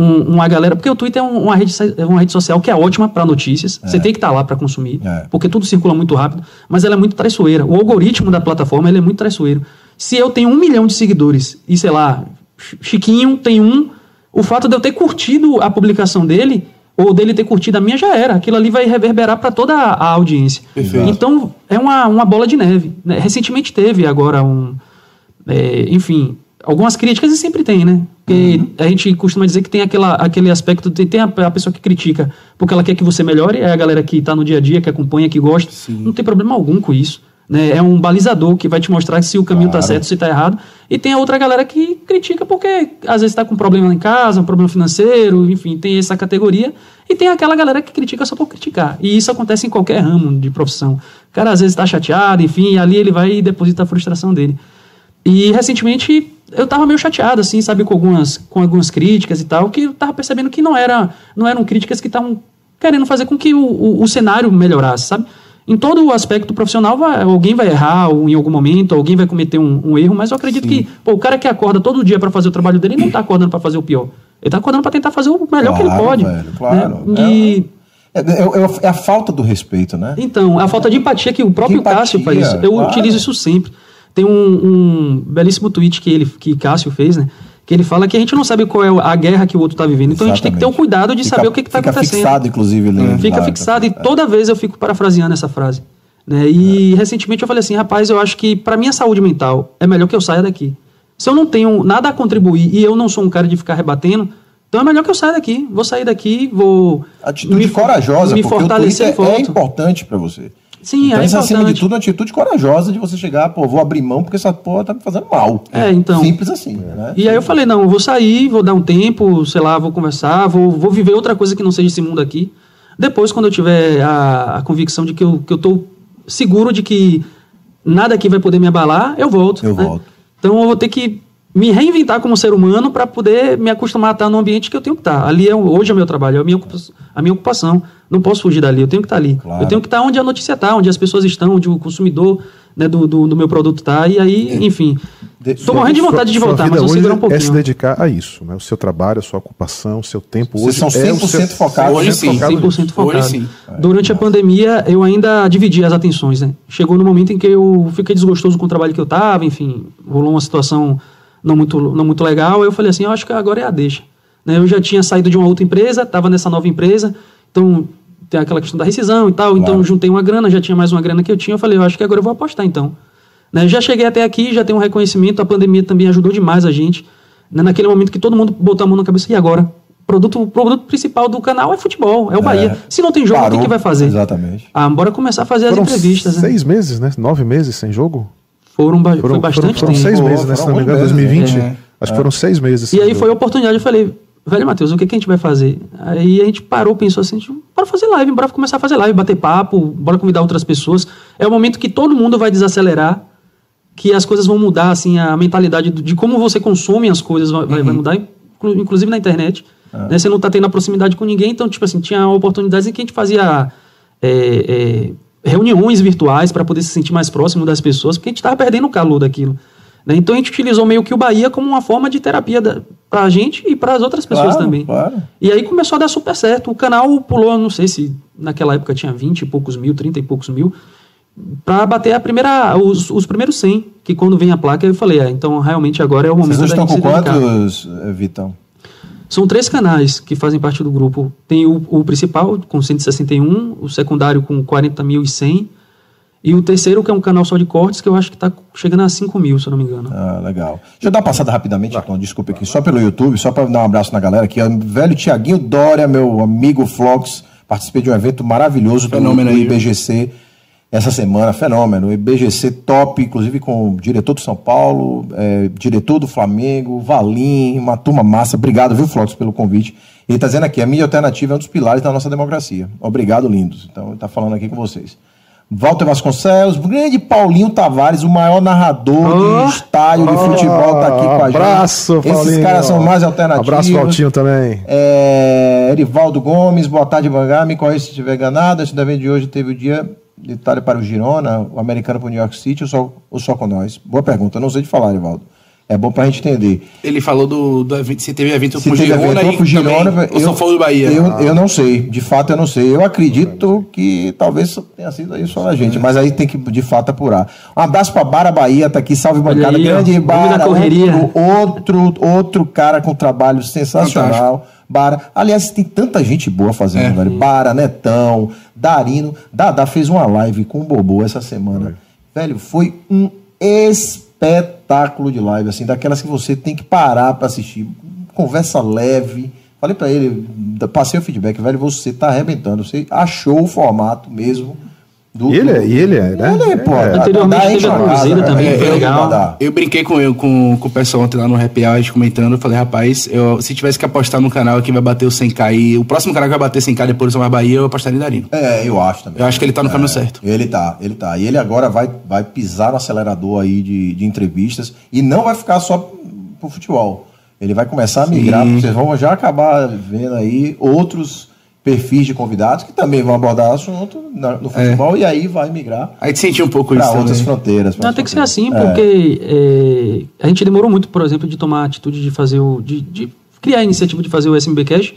Um- uma galera, porque o Twitter é um- uma rede, é uma rede social que é ótima para notícias. Você tem que estar lá para consumir, É. porque tudo circula muito rápido, mas ela é muito traiçoeira. O algoritmo da plataforma é muito traiçoeiro. Se eu tenho um milhão de seguidores e, sei lá, Ch- Chiquinho tem um, o fato de eu ter curtido a publicação dele, ou dele ter curtido a minha, já era. Aquilo ali vai reverberar para toda a, audiência. Perfeito. Então, é uma, uma bola de neve. né? Recentemente teve agora um. é, enfim, algumas críticas e sempre tem, né? Porque a gente costuma dizer que tem aquela, aquele aspecto, tem, tem a, a pessoa que critica porque ela quer que você melhore, é a galera que está no dia a dia, que acompanha, que gosta. Não tem problema algum com isso. Né? É um balizador que vai te mostrar se o caminho está certo, se está errado. E tem a outra galera que critica porque às vezes está com problema em casa, um problema financeiro, enfim, tem essa categoria. E tem aquela galera que critica só por criticar. E isso acontece em qualquer ramo de profissão. O cara às vezes está chateado, enfim, e ali ele vai e deposita a frustração dele. E recentemente eu tava meio chateado, assim, sabe, com algumas, com algumas críticas e tal, que eu tava percebendo que não, era, não eram críticas que estavam querendo fazer com que o, o, o cenário melhorasse, sabe? Em todo o aspecto profissional, vai- alguém vai errar ou em algum momento, alguém vai cometer um, um erro, mas eu acredito que pô, o cara que acorda todo dia para fazer o trabalho dele, ele não está acordando para fazer o pior. Ele está acordando para tentar fazer o melhor que ele Claro, pode. velho, claro. né? E, É, é- é a falta do respeito, né? então, a falta de empatia que o próprio empatia, Cássio faz. Eu claro. utilizo isso sempre. Tem um, um belíssimo tweet que ele que Cássio fez, né? Que ele fala que a gente não sabe qual é a guerra que o outro está vivendo. Então a gente tem que ter o Exatamente. cuidado de Fica- saber o que está fica acontecendo. fixado, inclusive, ali, Fica lá, fixado é. e toda vez eu fico parafraseando essa frase. Né? E recentemente eu falei assim, rapaz, eu acho que para minha saúde mental é melhor que eu saia daqui. Se eu não tenho nada a contribuir e eu não sou um cara de ficar rebatendo, então é melhor que eu saia daqui. Vou sair daqui, vou Atitude me- corajosa, me porque o fortalecer Twitter é importante pra você. Sim, então, é isso, acima de tudo, uma atitude corajosa de você chegar, pô, vou abrir mão porque essa porra tá me fazendo mal. É, então. Simples assim, né? E aí eu falei, não, eu vou sair, vou dar um tempo, sei lá, vou conversar, vou, vou viver outra coisa que não seja esse mundo aqui. Depois, quando eu tiver a, a convicção de que eu, que eu tô seguro de que nada aqui vai poder me abalar, eu volto. Eu né? volto. Então eu vou ter que me reinventar como ser humano para poder me acostumar a estar no ambiente que eu tenho que estar. Ali é, hoje é o meu trabalho, é a minha, a minha ocupação. Não posso fugir dali, eu tenho que estar ali. Claro. Eu tenho que estar onde a notícia está, onde as pessoas estão, onde o consumidor né, do, do, do meu produto está. E aí, enfim. De- Estou morrendo de vontade de Sua voltar, vida mas vou hoje segurar um é pouquinho. se dedicar a isso, né? O seu trabalho, a sua ocupação, o seu tempo Vocês hoje são é o 100% seu- focados. Hoje sim, focado nisso. 100% focado. Hoje sim. Durante a pandemia, eu ainda dividi as atenções, né? Chegou no momento em que eu fiquei desgostoso com o trabalho que eu estava, enfim, rolou uma situação não muito, não muito legal. Eu falei assim, eu acho que agora é a deixa. Né? Eu já tinha saído de uma outra empresa, estava nessa nova empresa, então tem aquela questão da rescisão e tal, então Claro. juntei uma grana, já tinha mais uma grana que eu tinha, eu falei, eu acho que agora eu vou apostar então. Né? Já cheguei até aqui, já tenho um reconhecimento, a pandemia também ajudou demais a gente. Né? Naquele momento que todo mundo botou a mão na cabeça, e agora? O produto, o produto principal do canal é futebol, é o Bahia. Se não tem jogo, o que, que vai fazer? Exatamente. Ah, bora começar a fazer Foram as entrevistas. né? seis meses, né? Nove meses sem jogo? Foram, ba- Foram, foi bastante foram, foram tempo. seis meses, né? Se não me engano, alguns meses, 2020. é. Acho que foram seis meses. E aí jogo. foi a oportunidade, eu falei, velho Matheus, o que, que a gente vai fazer? Aí a gente parou, pensou assim, tipo, bora fazer live, bora começar a fazer live, bater papo, bora convidar outras pessoas. É o momento que todo mundo vai desacelerar, que as coisas vão mudar, assim, a mentalidade de como você consome as coisas vai, vai- vai mudar, inclu- inclusive na internet. Né? Você não está tendo a proximidade com ninguém, então, tipo assim, tinha oportunidades em que a gente fazia é, é, reuniões virtuais para poder se sentir mais próximo das pessoas, porque a gente estava perdendo o calor daquilo. né? Então a gente utilizou meio que o Bahia como uma forma de terapia para a gente e para as outras pessoas Claro, também. claro. E aí começou a dar super certo. O canal pulou, não sei se naquela época tinha 20 e poucos mil, 30 e poucos mil, para bater a primeira, os, os primeiros 100, que quando vem a placa eu falei, ah, então realmente agora é o momento Vocês da estão gente com quantos, eh, Vitão? São três canais que fazem parte do grupo. Tem o, o principal, com 161, o secundário com 40.100, e o terceiro, que é um canal só de cortes, que eu acho que está chegando a 5 mil, se eu não me engano. Ah, legal. Deixa eu dar uma passada rapidamente, então, desculpa aqui, só pelo YouTube, só para dar um abraço na galera aqui. ó, Velho Tiaguinho Dória, meu amigo Flox, participei de um evento maravilhoso do, Fenômeno do aí, IBGC essa semana, fenômeno. IBGC top, inclusive com o diretor do São Paulo, eh, diretor do Flamengo, Valim, uma turma massa. Obrigado, viu, Flox, pelo convite. Ele está dizendo aqui, a mídia alternativa é um dos pilares da nossa democracia. Obrigado, lindos. Então, ele está falando aqui com vocês. Walter Vasconcelos, grande Paulinho Tavares, o maior narrador Oh. de estádio de futebol, tá aqui com a gente. Abraço, Esses Paulinho. caras são mais alternativos. Abraço, Valtinho, também. É, Erivaldo Gomes, boa tarde, Bangá. Me corrija se estiver enganado. Esse evento de hoje teve o dia de Itália para o Girona, o americano para o New York City ou só, ou só com nós? Boa pergunta, não sei de falar, Erivaldo. É bom pra gente entender. Ele falou do, do evento, se teve evento Se com o teve Girona evento e com o Girona, também, ou eu, só foi do Bahia. Eu, eu não sei, de fato eu não sei. Eu acredito que talvez tenha sido aí só a gente, mas aí tem que de fato apurar. Um abraço pra Bara Bahia, tá aqui, salve Olha bancada, aí, grande Bara, correria. outro, outro, outro cara com trabalho sensacional. Bara, aliás, tem tanta gente boa fazendo, É. velho. Bara, Netão, Darino. Dada fez uma live com o Bobô essa semana. Velho, foi um espetáculo de live, assim, daquelas que você tem que parar pra assistir. Conversa leve. Falei pra ele, passei o feedback, velho, você tá arrebentando. Você achou o formato mesmo. Do, E ele é- e ele é, né? Ele é, pô. É. Anteriormente teve a Cruzeiro também, É, foi eu- legal. Eu brinquei com, eu, com, com o pessoal ontem lá no Happy comentando, eu falei, rapaz, eu, se tivesse que apostar no canal que vai bater o 100k e o próximo canal que vai bater 100k depois do São Bahia, eu apostaria em Darino. É, eu acho também. Eu acho que ele tá no caminho certo. Ele tá, ele tá. E ele agora vai, vai pisar no acelerador aí de, de entrevistas e não vai ficar só pro futebol. Ele vai começar a migrar, Sim. vocês vão já acabar vendo aí outros perfis de convidados que também vão abordar assunto no futebol e aí vai migrar Aí te sentir um pouco para isso outras também. fronteiras. Não, tem que ser assim, fronteiras. porque é, a gente demorou muito, por exemplo, de tomar a atitude de fazer o. de, de criar a iniciativa de fazer o SMB Cash,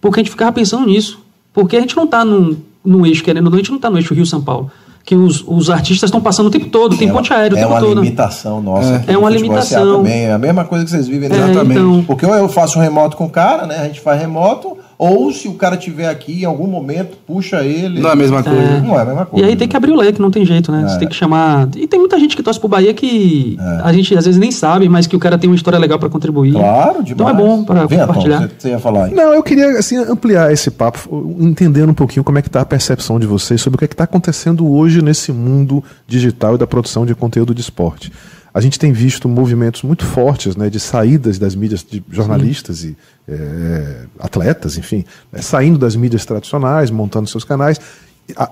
porque a gente ficava pensando nisso. Porque a gente não está num, num eixo, querendo ou não, a gente não está no eixo Rio-São Paulo. Que os, os artistas estão passando o tempo todo, tem É uma- ponte aérea o é tempo uma todo. limitação nossa. É no uma limitação. Também. É a mesma coisa que vocês vivem É, exatamente. então- Porque ou eu faço um remoto com o cara, né? A gente faz remoto, ou se o cara tiver aqui em algum momento, puxa ele. Não é a mesma coisa. Não é a mesma E coisa. aí tem que abrir o leque, não tem jeito, né? É. Você tem que chamar. E tem muita gente que torce pro Bahia que a gente às vezes nem sabe, mas que o cara tem uma história legal para contribuir. Claro, demais. Então é bom para compartilhar. você, você ia falar aí. Não, eu queria assim, ampliar esse papo, entendendo um pouquinho como é que está a percepção de vocês sobre o que é está acontecendo hoje nesse mundo digital e da produção de conteúdo de esporte. A gente tem visto movimentos muito fortes né, de saídas das mídias de jornalistas e eh, atletas, enfim, né, saindo das mídias tradicionais, montando seus canais.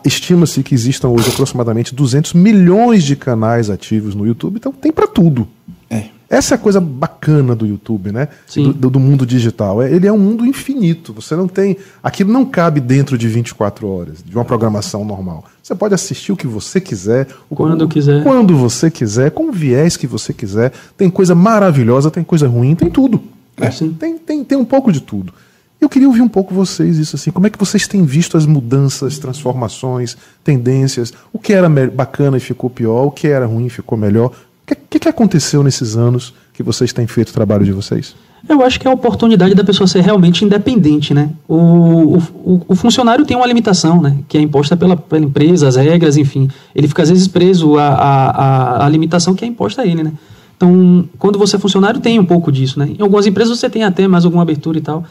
Estima-se que existam hoje aproximadamente 200 milhões de canais ativos no YouTube, então tem para tudo. Essa é a coisa bacana do YouTube, né? Do, do- do mundo digital. É- Ele é um mundo infinito. Você não tem. Aquilo não cabe dentro de 24 horas, de uma programação normal. Você pode assistir o que você quiser, Quando o- quiser. Quando você quiser, com o viés que você quiser. Tem coisa maravilhosa, tem coisa ruim, tem tudo. né? Tem, tem, tem um pouco de tudo. Eu queria ouvir um pouco vocês, isso assim. Como é que vocês têm visto as mudanças, transformações, tendências? O que era bacana e ficou pior? O que era ruim e ficou melhor? Que, que, aconteceu nesses anos que vocês têm feito o trabalho de vocês? Eu acho que é a oportunidade da pessoa ser realmente independente, né? O, o, o- funcionário tem uma limitação, né? Que é imposta pela, pela empresa, as regras, enfim. Ele fica às vezes preso à, à, à- à limitação que é imposta a ele, né? Então, quando você é funcionário, tem um pouco disso, né? Em algumas empresas você tem até mais alguma abertura e tal,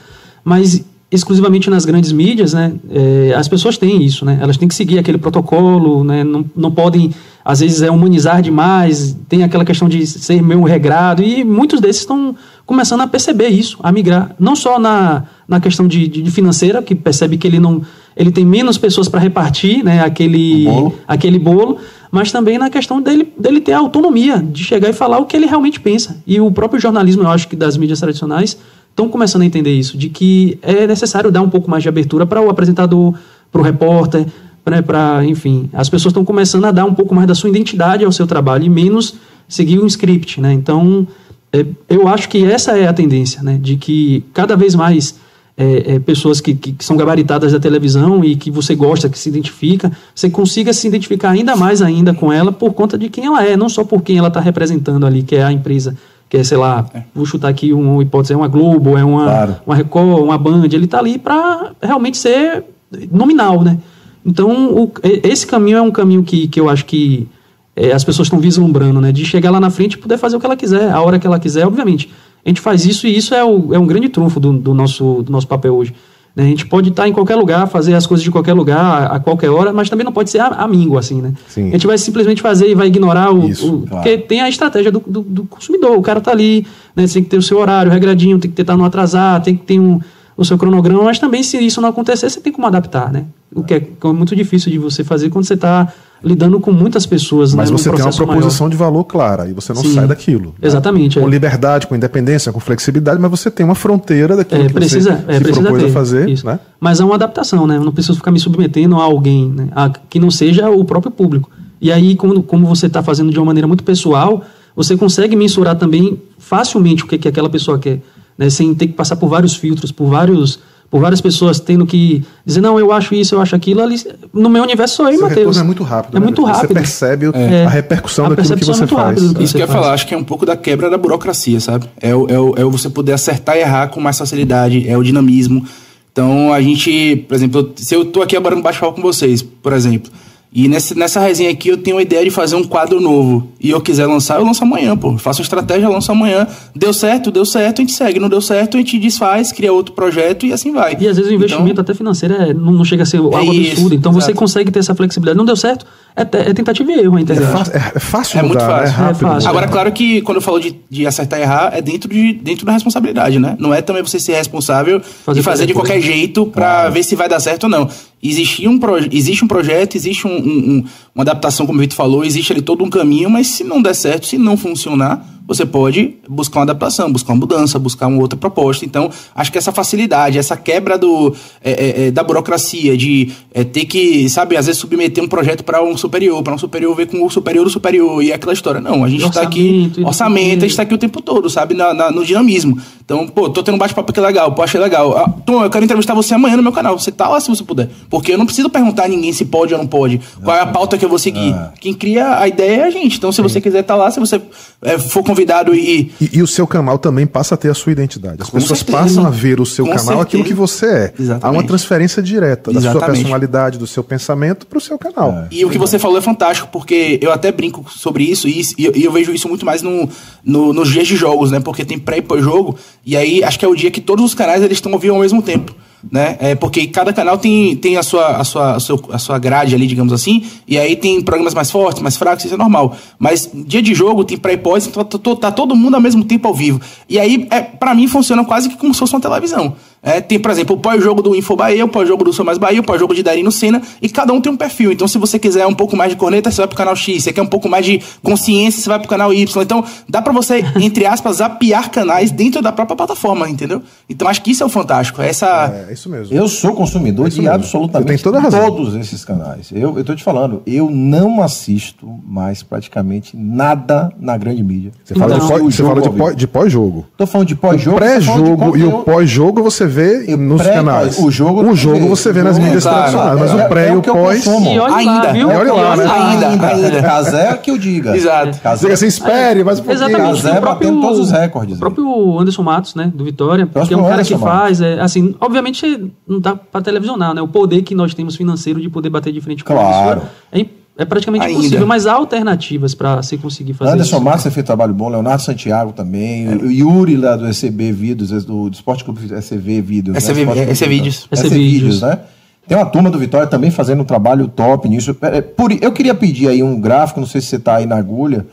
mas exclusivamente nas grandes mídias, né? é, as pessoas têm isso, né? Elas têm que seguir aquele protocolo, né? Não, não podem, às vezes, é humanizar demais, tem aquela questão de ser meio regrado, e muitos desses estão começando a perceber isso, a migrar. Não só na, na questão de, de financeira, que percebe que ele não ele tem menos pessoas para repartir né, aquele, bolo. aquele bolo, mas também na questão dele, dele ter a autonomia de chegar e falar o que ele realmente pensa. E o próprio jornalismo, eu acho que das mídias tradicionais, estão começando a entender isso, de que é necessário dar um pouco mais de abertura para o apresentador, para o repórter, para, enfim, as pessoas estão começando a dar um pouco mais da sua identidade ao seu trabalho e menos seguir um script, né? Então, é, eu acho que essa é a tendência, né? De que cada vez mais é, é, pessoas que, que, que são gabaritadas da televisão e que você gosta, que se identifica, você consiga se identificar ainda mais ainda com ela por conta de quem ela é, não só por quem ela está representando ali, que é a empresa, que é, sei lá, vou chutar aqui uma hipótese, é uma Globo, é uma, Claro. uma Record, uma Band, ele está ali para realmente ser nominal, né? Então, o- esse caminho é um caminho que, que eu acho que é, as pessoas estão vislumbrando, né? De chegar lá na frente e poder fazer o que ela quiser, a hora que ela quiser, obviamente. A gente faz isso e isso é, o, é um grande trunfo do, do nosso, do nosso papel hoje. né? A gente pode estar em qualquer lugar, fazer as coisas de qualquer lugar, a, a qualquer hora, mas também não pode ser amigo, assim, né? Sim. A gente vai simplesmente fazer e vai ignorar o. Isso, o- claro. Porque tem a estratégia do, do, do consumidor. O cara tá ali, né? Você tem que ter o seu horário regradinho, tem que tentar não atrasar, tem que ter um, o seu cronograma, mas também se isso não acontecer, você tem como adaptar, né? O que é, que é muito difícil de você fazer quando você está lidando com muitas pessoas, Mas né? você tem uma proposição de valor clara e você não Sim. sai daquilo. né? Exatamente, Com é. liberdade, com independência, com flexibilidade, mas você tem uma fronteira daquilo É, que precisa, você é, se precisa propôs ter. a fazer. isso. Né? Mas é uma adaptação, né? Eu não preciso ficar me submetendo a alguém né? a, que não seja o próprio público. E aí, como, como você está fazendo de uma maneira muito pessoal, você consegue mensurar também facilmente o que, que aquela pessoa quer, né? Sem ter que passar por vários filtros, por vários por várias pessoas tendo que dizer, não, eu acho isso, eu acho aquilo, ali, no meu universo sou eu Matheus. é muito rápido. É né? muito rápido. Você percebe É. a repercussão A daquilo que é você muito faz. do que Isso que eu ia faz. falar, acho que é um pouco da quebra da burocracia, sabe? É o, é o, é o você poder acertar e errar com mais facilidade, é o dinamismo. Então, a gente, por exemplo, se eu tô aqui agora no bate-papo com vocês, por exemplo, e nessa, nessa resenha aqui eu tenho a ideia de fazer um quadro novo, e eu quiser lançar, eu lanço amanhã, pô. Faço a estratégia, lanço amanhã. Deu certo, deu certo, a gente segue. Não deu certo, a gente desfaz, cria outro projeto e assim vai. E às vezes o investimento Então, até financeiro é- não, não chega a ser algo isso, absurdo. Então você consegue ter essa flexibilidade. Não deu certo, é, é tentativa e erro a É, fácil, é- é fácil É mudar, muito fácil. é rápido. É fácil. Agora, claro que quando eu falo de, de acertar e errar, é dentro, de, dentro da responsabilidade, né? Não é também você ser responsável Fazer de fazer de qualquer jeito pra ver se vai dar certo ou não. Existe um, proje- existe um projeto, existe um- um- um- uma adaptação, como o Vitor falou, existe ali todo um caminho, mas se não der certo, se não funcionar, você pode buscar uma adaptação, buscar uma mudança, buscar uma outra proposta. Então, acho que essa facilidade, essa quebra do, é, é, é da burocracia, de é, ter que, sabe, às vezes submeter um projeto para um superior, para um superior ver com o superior do superior e aquela história. Não, a gente está aqui, orçamento, a gente está aqui o tempo todo, sabe, na, na, no dinamismo. Então, pô, tô tendo um bate-papo aqui legal, pô, achei legal. Ah, Tom, eu quero entrevistar você amanhã no meu canal. Você tá lá se você puder. Porque eu não preciso perguntar a ninguém se pode ou não pode. Qual é a pauta que eu vou seguir. Ah. Quem cria a ideia é a gente. Então, se Sim. você quiser estar tá lá, se você é, for convidado e... e... e. o seu canal também passa a ter a sua identidade. As Com pessoas certeza. passam a ver o seu Com canal certeza. aquilo que você é. Exatamente. Há uma transferência direta da Exatamente. sua personalidade, do seu pensamento para o seu canal. É. E o que você falou é fantástico, porque eu até brinco sobre isso e, e eu vejo isso muito mais no, no, nos dias de jogos, né? Porque tem pré e pós-jogo. E aí, acho que é o dia que todos os canais eles estão ao vivo ao mesmo tempo né? É porque cada canal tem, tem a, sua, a, sua, a, sua, a sua grade ali, digamos assim, e aí tem programas mais fortes, mais fracos, isso é normal. Mas dia de jogo tem pré e pós, então tá, tá, tá todo mundo ao mesmo tempo ao vivo. E aí, é, para mim, funciona quase que como se fosse uma televisão. É, tem, por exemplo, o pós-jogo do Info Bahia, o pós-jogo do Sou Mais Bahia, o pós-jogo de Darino Senna, e cada um tem um perfil. Então, se você quiser um pouco mais de corneta, você vai pro canal X. Se você quer um pouco mais de consciência, você vai pro canal Y. Então, dá para você, entre aspas, apiar canais dentro da própria plataforma, entendeu? Então, acho que isso é o fantástico. É essa... É, isso mesmo. Eu sou consumidor é de mesmo. absolutamente toda todos esses canais. Eu, eu tô te falando, eu não assisto mais praticamente nada na grande mídia. Você fala, de, pós, você fala de, pós-jogo. Tô falando de pós-jogo. Pré-jogo e o pós-jogo você vê nos canais. O jogo, o jogo você vê nas mídias tradicionais, mas o pré e o pós. Ainda, viu? Olha lá, né? Ainda, ainda. Casé que eu diga. Exato. Casé assim, espere, mas por Exatamente. Casé batendo todos os recordes. O próprio Anderson Matos, né, do Vitória, que é um cara que faz, é, assim, obviamente não dá para televisionar, né? O poder que nós temos financeiro de poder bater de frente com claro. é é praticamente Ainda. impossível, mas há alternativas para se conseguir fazer Anderson isso. Anderson Marques fez trabalho bom, Leonardo Santiago também, é. o Yuri lá do ECB Vídeos, do, do Esporte Clube ECV Vídeos. ECV, né? ECV Vídeos. ECV Vídeos, né? Tem uma turma do Vitória também fazendo um trabalho top nisso. É, por, eu queria pedir aí um gráfico, não sei se você está aí na agulha.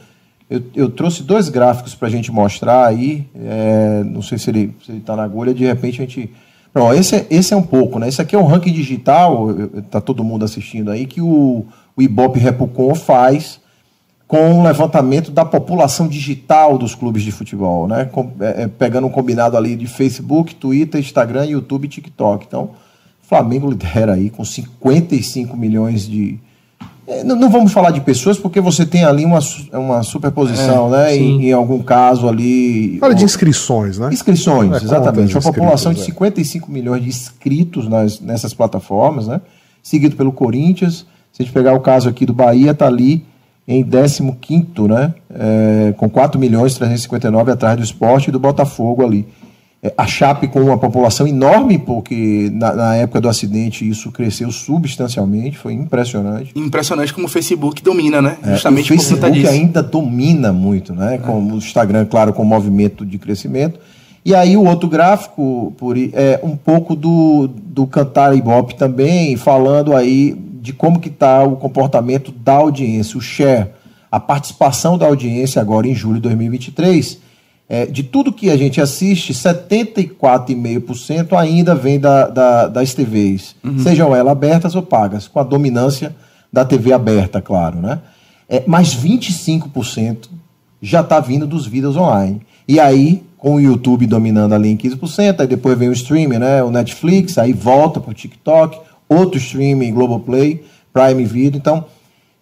Eu, eu, trouxe dois gráficos para a gente mostrar aí. É, não sei se ele está na agulha, de repente a gente. Não, esse, é, esse é um pouco, né? Esse aqui é um ranking digital, está todo mundo assistindo aí, que o, o Ibope Repucon faz com o levantamento da população digital dos clubes de futebol, né? Com, é, é, pegando um combinado ali de Facebook, Twitter, Instagram, YouTube e TikTok. Então, Flamengo lidera aí com 55 milhões de. É, não, não, vamos falar de pessoas, porque você tem ali uma, uma superposição, é, né? Em, em, algum caso ali. Fala de inscrições, né? Inscrições, é, exatamente. Uma população de 55 milhões de inscritos nas, nessas plataformas, né? Seguido pelo Corinthians. Se a gente pegar o caso aqui do Bahia, está ali em 15 né? É, com 4 milhões 359 atrás do esporte e do Botafogo ali. É, a Chape com uma população enorme, porque na, na, época do acidente isso cresceu substancialmente, foi impressionante. Impressionante como o Facebook domina, né? É, Justamente o Facebook ainda domina muito, né? Como o Instagram, claro, com movimento de crescimento. E aí o outro gráfico por, é um pouco do, do Cantar Ibope também, falando aí de como que está o comportamento da audiência, o share, a participação da audiência agora em julho de 2023. É, de tudo que a gente assiste, 74,5% ainda vem da, da, das TVs, uhum. sejam elas abertas ou pagas, com a dominância da TV aberta, claro. Né? É, mas 25% já está vindo dos vídeos online. E aí, com o YouTube dominando ali em 15%, aí depois vem o streaming, né? o Netflix, aí volta para o TikTok, outro streaming, Globoplay, Prime Video. Então,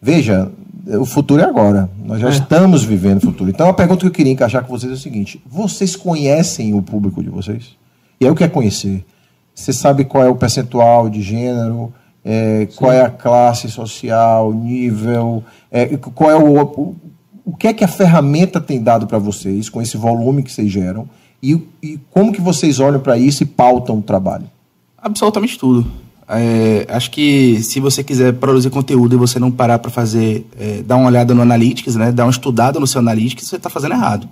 veja, o futuro é agora. Nós já é. estamos vivendo o futuro. Então, a pergunta que eu queria encaixar com vocês é o seguinte: vocês conhecem o público de vocês? E eu quero conhecer. Você sabe qual é o percentual de gênero? É, qual é a classe social, nível? É, qual é o, o, o que é que a ferramenta tem dado para vocês com esse volume que vocês geram? E, e como que vocês olham para isso e pautam o trabalho? Absolutamente tudo. É, acho que se você quiser produzir conteúdo e você não parar para fazer, é, dar uma olhada no Analytics, né, dar uma estudada no seu Analytics, você está fazendo errado.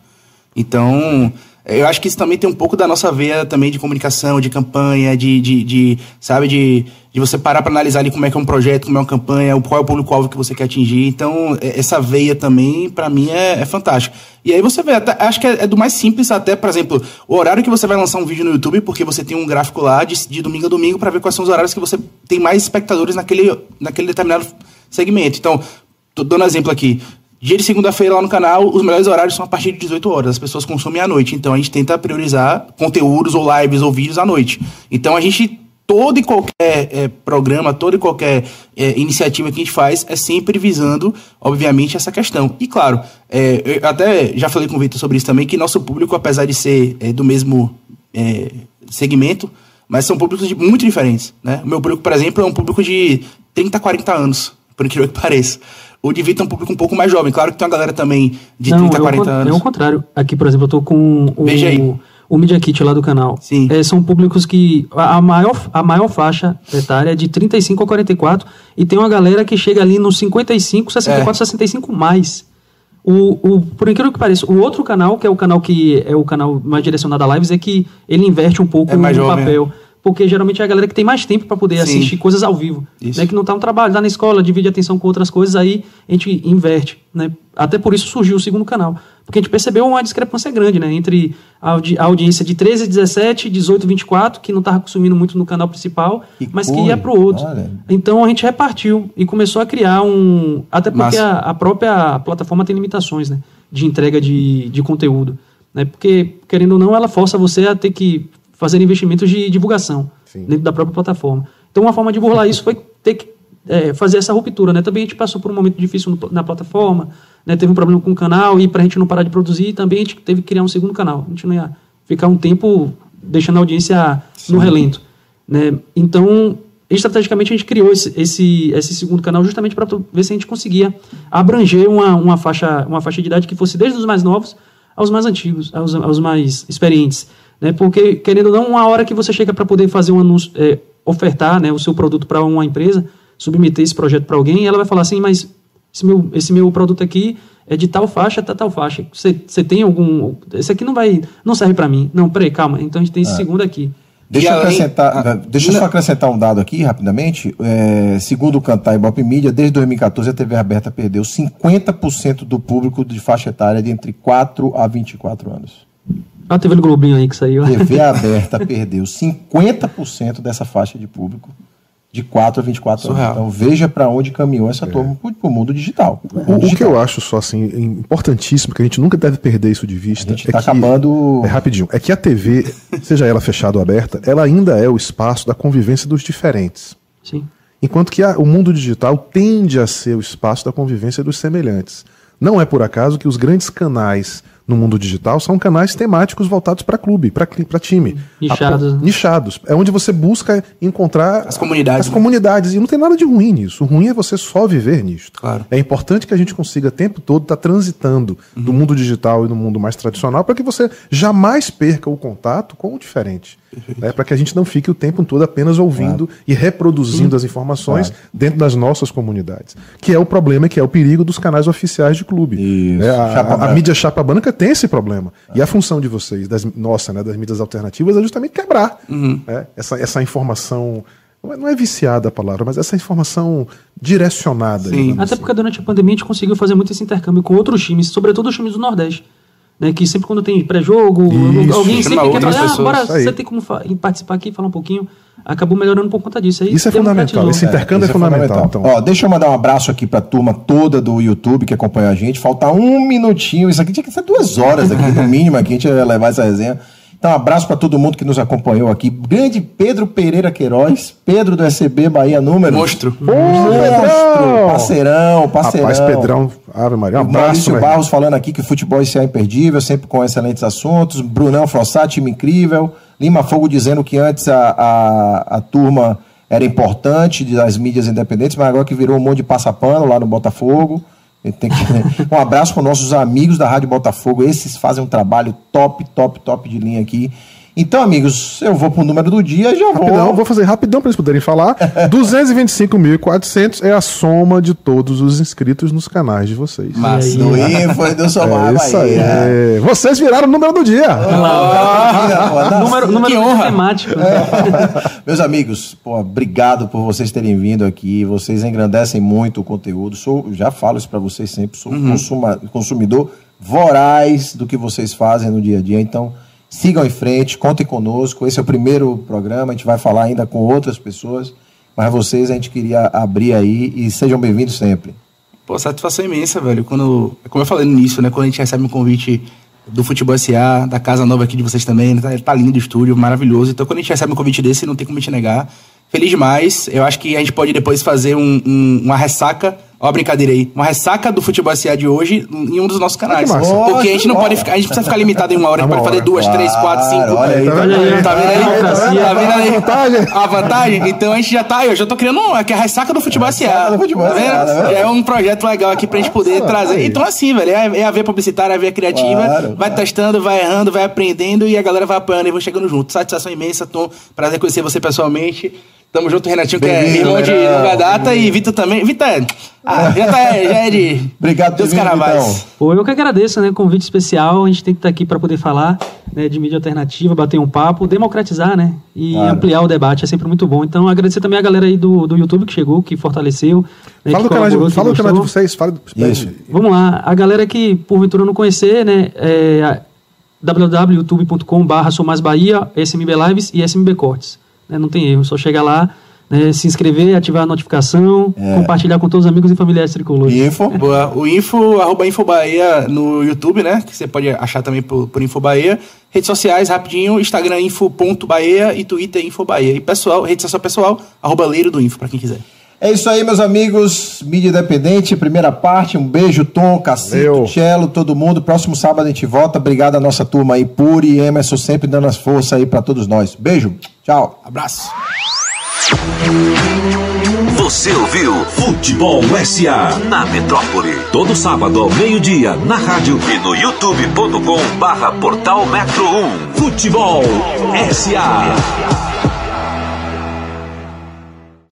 Então, eu acho que isso também tem um pouco da nossa veia também de comunicação, de campanha, de, de, de sabe, de, de você parar para analisar ali como é que é um projeto, como é uma campanha, qual é o público-alvo que você quer atingir. Então, é, essa veia também, para mim, é, é fantástica. E aí você vê, até, acho que é, é, do mais simples até, por exemplo, o horário que você vai lançar um vídeo no YouTube, porque você tem um gráfico lá de, de domingo a domingo para ver quais são os horários que você tem mais espectadores naquele, naquele determinado segmento. Então, tô dando exemplo aqui Dia de segunda-feira lá no canal, os melhores horários são a partir de 18 horas. As pessoas consomem à noite. Então a gente tenta priorizar conteúdos ou lives ou vídeos à noite. Então a gente todo e qualquer é, programa, toda e qualquer é, iniciativa que a gente faz é sempre visando, obviamente, essa questão. E claro, é, eu até já falei com o Vitor sobre isso também, que nosso público, apesar de ser é, do mesmo é, segmento, mas são públicos muito diferentes. Né? O meu público, por exemplo, é um público de 30, 40 anos, por incrível que pareça. O de Vitor é um público um pouco mais jovem. Claro que tem uma galera também de Não, 30, 40 anos. É o contrário. Aqui, por exemplo, eu tô com o... Veja aí o Media Kit lá do canal. Sim. É, são públicos que a maior, a maior faixa etária é de 35 a 44 e tem uma galera que chega ali nos 55, 64, é. 65 mais. O, o, por incrível que pareça, o outro canal, que é o canal que é o canal mais direcionado a lives, é que ele inverte um pouco é no jovem, papel. Porque geralmente é a galera que tem mais tempo para poder Sim. assistir coisas ao vivo. Isso. Né? Que não está no trabalho, está na escola, divide atenção com outras coisas, aí a gente inverte. Né? Até por isso surgiu o segundo canal. Porque a gente percebeu uma discrepância grande, né? Entre a, audi a audiência de 13, 17, 18, 24, que não estava consumindo muito no canal principal, que mas que ia para o outro. Olha. Então a gente repartiu e começou a criar um. Até porque a, a, própria plataforma tem limitações, né? De entrega de, de conteúdo. Né? Porque, querendo ou não, ela força você a ter que fazer investimentos de divulgação Sim. dentro da própria plataforma. Então, uma forma de burlar isso foi ter que é, fazer essa ruptura. Né? Também a gente passou por um momento difícil no, na plataforma, né? teve um problema com o canal, e para a gente não parar de produzir, também a gente teve que criar um segundo canal. A gente não ia ficar um tempo deixando a audiência Sim. no relento. Né? Então, estrategicamente, a gente criou esse, esse, esse segundo canal justamente para ver se a gente conseguia abranger uma, uma, faixa, uma faixa de idade que fosse desde os mais novos aos mais antigos, aos, aos mais experientes. Né? Porque, querendo ou não, uma hora que você chega para poder fazer um anúncio, é, ofertar né, o seu produto para uma empresa, submeter esse projeto para alguém, ela vai falar assim, mas esse meu, esse meu produto aqui é de tal faixa, tá tal faixa. Você, você tem algum... Esse aqui não vai... Não serve para mim. Não, peraí, calma. Então a gente tem esse é. segundo aqui. Deixa, eu acrescentar, ah, deixa eu só acrescentar um dado aqui, rapidamente. É, segundo o Cantar e Bop Media, desde 2014 a TV aberta perdeu 50% do público de faixa etária de entre 4 a 24 anos. A TV do Globinho aí que saiu. TV aberta perdeu 50% dessa faixa de público de 4 a 24 Surreal. anos. Então veja para onde caminhou essa é. turma para o mundo digital. O, o, que eu acho só assim importantíssimo, que a gente nunca deve perder isso de vista. A gente está é acabando. É rapidinho. É que a TV, seja ela fechada ou aberta, ela ainda é o espaço da convivência dos diferentes. Sim. Enquanto que a, o mundo digital tende a ser o espaço da convivência dos semelhantes. Não é por acaso que os grandes canais no mundo digital são canais temáticos voltados para clube, para time. Nichados. A, nichados. É onde você busca encontrar as comunidades. As comunidades. E não tem nada de ruim nisso. O ruim é você só viver nisso. Claro. É importante que a gente consiga o tempo todo estar tá transitando uhum. do mundo digital e do mundo mais tradicional para que você jamais perca o contato com o diferente. É para que a gente não fique o tempo todo apenas ouvindo claro. e reproduzindo uhum. as informações claro. dentro das nossas comunidades. Que é o problema, que é o perigo dos canais oficiais de clube. É, a, a, a, mídia chapa branca tem esse problema. E a função de vocês, das, nossa, né, das mídias alternativas, é justamente quebrar uhum. né, essa, essa informação. Não é viciada a palavra, mas essa informação direcionada. Sim. Até assim. porque durante a pandemia a gente conseguiu fazer muito esse intercâmbio com outros times, sobretudo os times do Nordeste. Né, que sempre quando tem pré-jogo, alguém sempre quer falar, ah, bora, você tem como participar aqui, falar um pouquinho acabou melhorando por conta disso. Aí isso é fundamental, esse intercâmbio é, é, é fundamental. Então. Ó, deixa eu mandar um abraço aqui para a turma toda do YouTube que acompanha a gente. Falta um minutinho, isso aqui tinha que ser duas horas aqui, no mínimo, aqui a gente ia levar essa resenha. Então, um abraço para todo mundo que nos acompanhou aqui. Grande Pedro Pereira Queiroz, Pedro do SB Bahia Número. Monstro. Monstro. Parceirão, parceirão. Rapaz, Pedrão, Ave Maria, um abraço. Maurício Barros falando aqui que o futebol é imperdível, sempre com excelentes assuntos. Brunão Frossati, time incrível. Lima Fogo dizendo que antes a, a, a turma era importante das mídias independentes, mas agora que virou um monte de passapano lá no Botafogo. Que... um abraço para nossos amigos da Rádio Botafogo. Esses fazem um trabalho top, top, top de linha aqui. Então, amigos, eu vou pro número do dia e já rapidão, vou. Vou fazer rapidão para eles poderem falar. 225.400 é a soma de todos os inscritos nos canais de vocês. Mas do Info e do Somar é isso aí. É. Vocês viraram o número do dia. Oh, número, número que honra. temático. É. Meus amigos, pô, obrigado por vocês terem vindo aqui. Vocês engrandecem muito o conteúdo. Sou, já falo isso para vocês sempre. Sou uhum. consuma, consumidor voraz do que vocês fazem no dia a dia. Então, Sigam em frente, contem conosco. Esse é o primeiro programa, a gente vai falar ainda com outras pessoas, mas vocês a gente queria abrir aí e sejam bem-vindos sempre. Pô, satisfação imensa, velho. Quando, como eu falei no início, né? Quando a gente recebe um convite do Futebol SA, da casa nova aqui de vocês também, né, tá, tá lindo o estúdio, maravilhoso. Então, quando a gente recebe um convite desse, não tem como gente negar. Feliz demais. Eu acho que a gente pode depois fazer um, um, uma ressaca Ó, brincadeira aí. Uma ressaca do futebol SA de hoje em um dos nossos canais. Porque a gente não pode ficar. A gente precisa ficar limitado em uma hora. A gente pode fazer duas, três, quatro, cinco. Olha aí, tá vendo aí? Tá vendo aí? Tá vendo aí? A vantagem. A vantagem? Então a gente já tá. Eu já tô criando uma, que é a ressaca do futebol SA. Tá vendo? tá vendo? É um projeto legal aqui pra gente poder trazer. Então, assim, velho, é, é a ver publicitária, é a ver criativa. Claro, vai claro. testando, vai errando, vai aprendendo e a galera vai apoiando e vão chegando junto. Satisfação imensa, Tom. Prazer conhecer você pessoalmente. Tamo junto, Renatinho, que é irmão de longa data, e Vitor também. Vitor, ah, já, tá, já é de. Obrigado Deus. Vitão. Pô, eu que agradeço, né? Convite especial. A gente tem que estar aqui para poder falar né, de mídia alternativa, bater um papo, democratizar, né? E Claro. ampliar o debate é sempre muito bom. Então, agradecer também a galera aí do, do YouTube que chegou, que fortaleceu. né, Fala que do canal de, que fala do canal de vocês. Fala do, Isso. Vamos lá, a galera que porventura não conhecer, né, é www.youtube.com.br Sou Mais Bahia, SMB Lives e SMB Cortes. Né, não tem erro, só chegar lá, né, se inscrever, ativar a notificação, É. compartilhar com todos os amigos e familiares tricolores. Info. Boa. O info, arroba Infobahia no YouTube, né? Que você pode achar também por, por Infobahia. Redes sociais, rapidinho, Instagram info.bahia e Twitter Infobahia. E pessoal, rede social pessoal, arroba Leiro do Info, pra quem quiser. É isso aí, meus amigos. Mídia Independente, primeira parte. Um beijo, Tom, Cacito. Cello, todo mundo. Próximo sábado a gente volta. Obrigado à nossa turma aí, Puri e Emerson, sempre dando as forças aí pra todos nós. Beijo. Tchau. Abraço. Você ouviu Futebol SA na Metrópole. Todo sábado ao meio-dia na rádio e no youtube.com barra portal Metro 1. Futebol SA.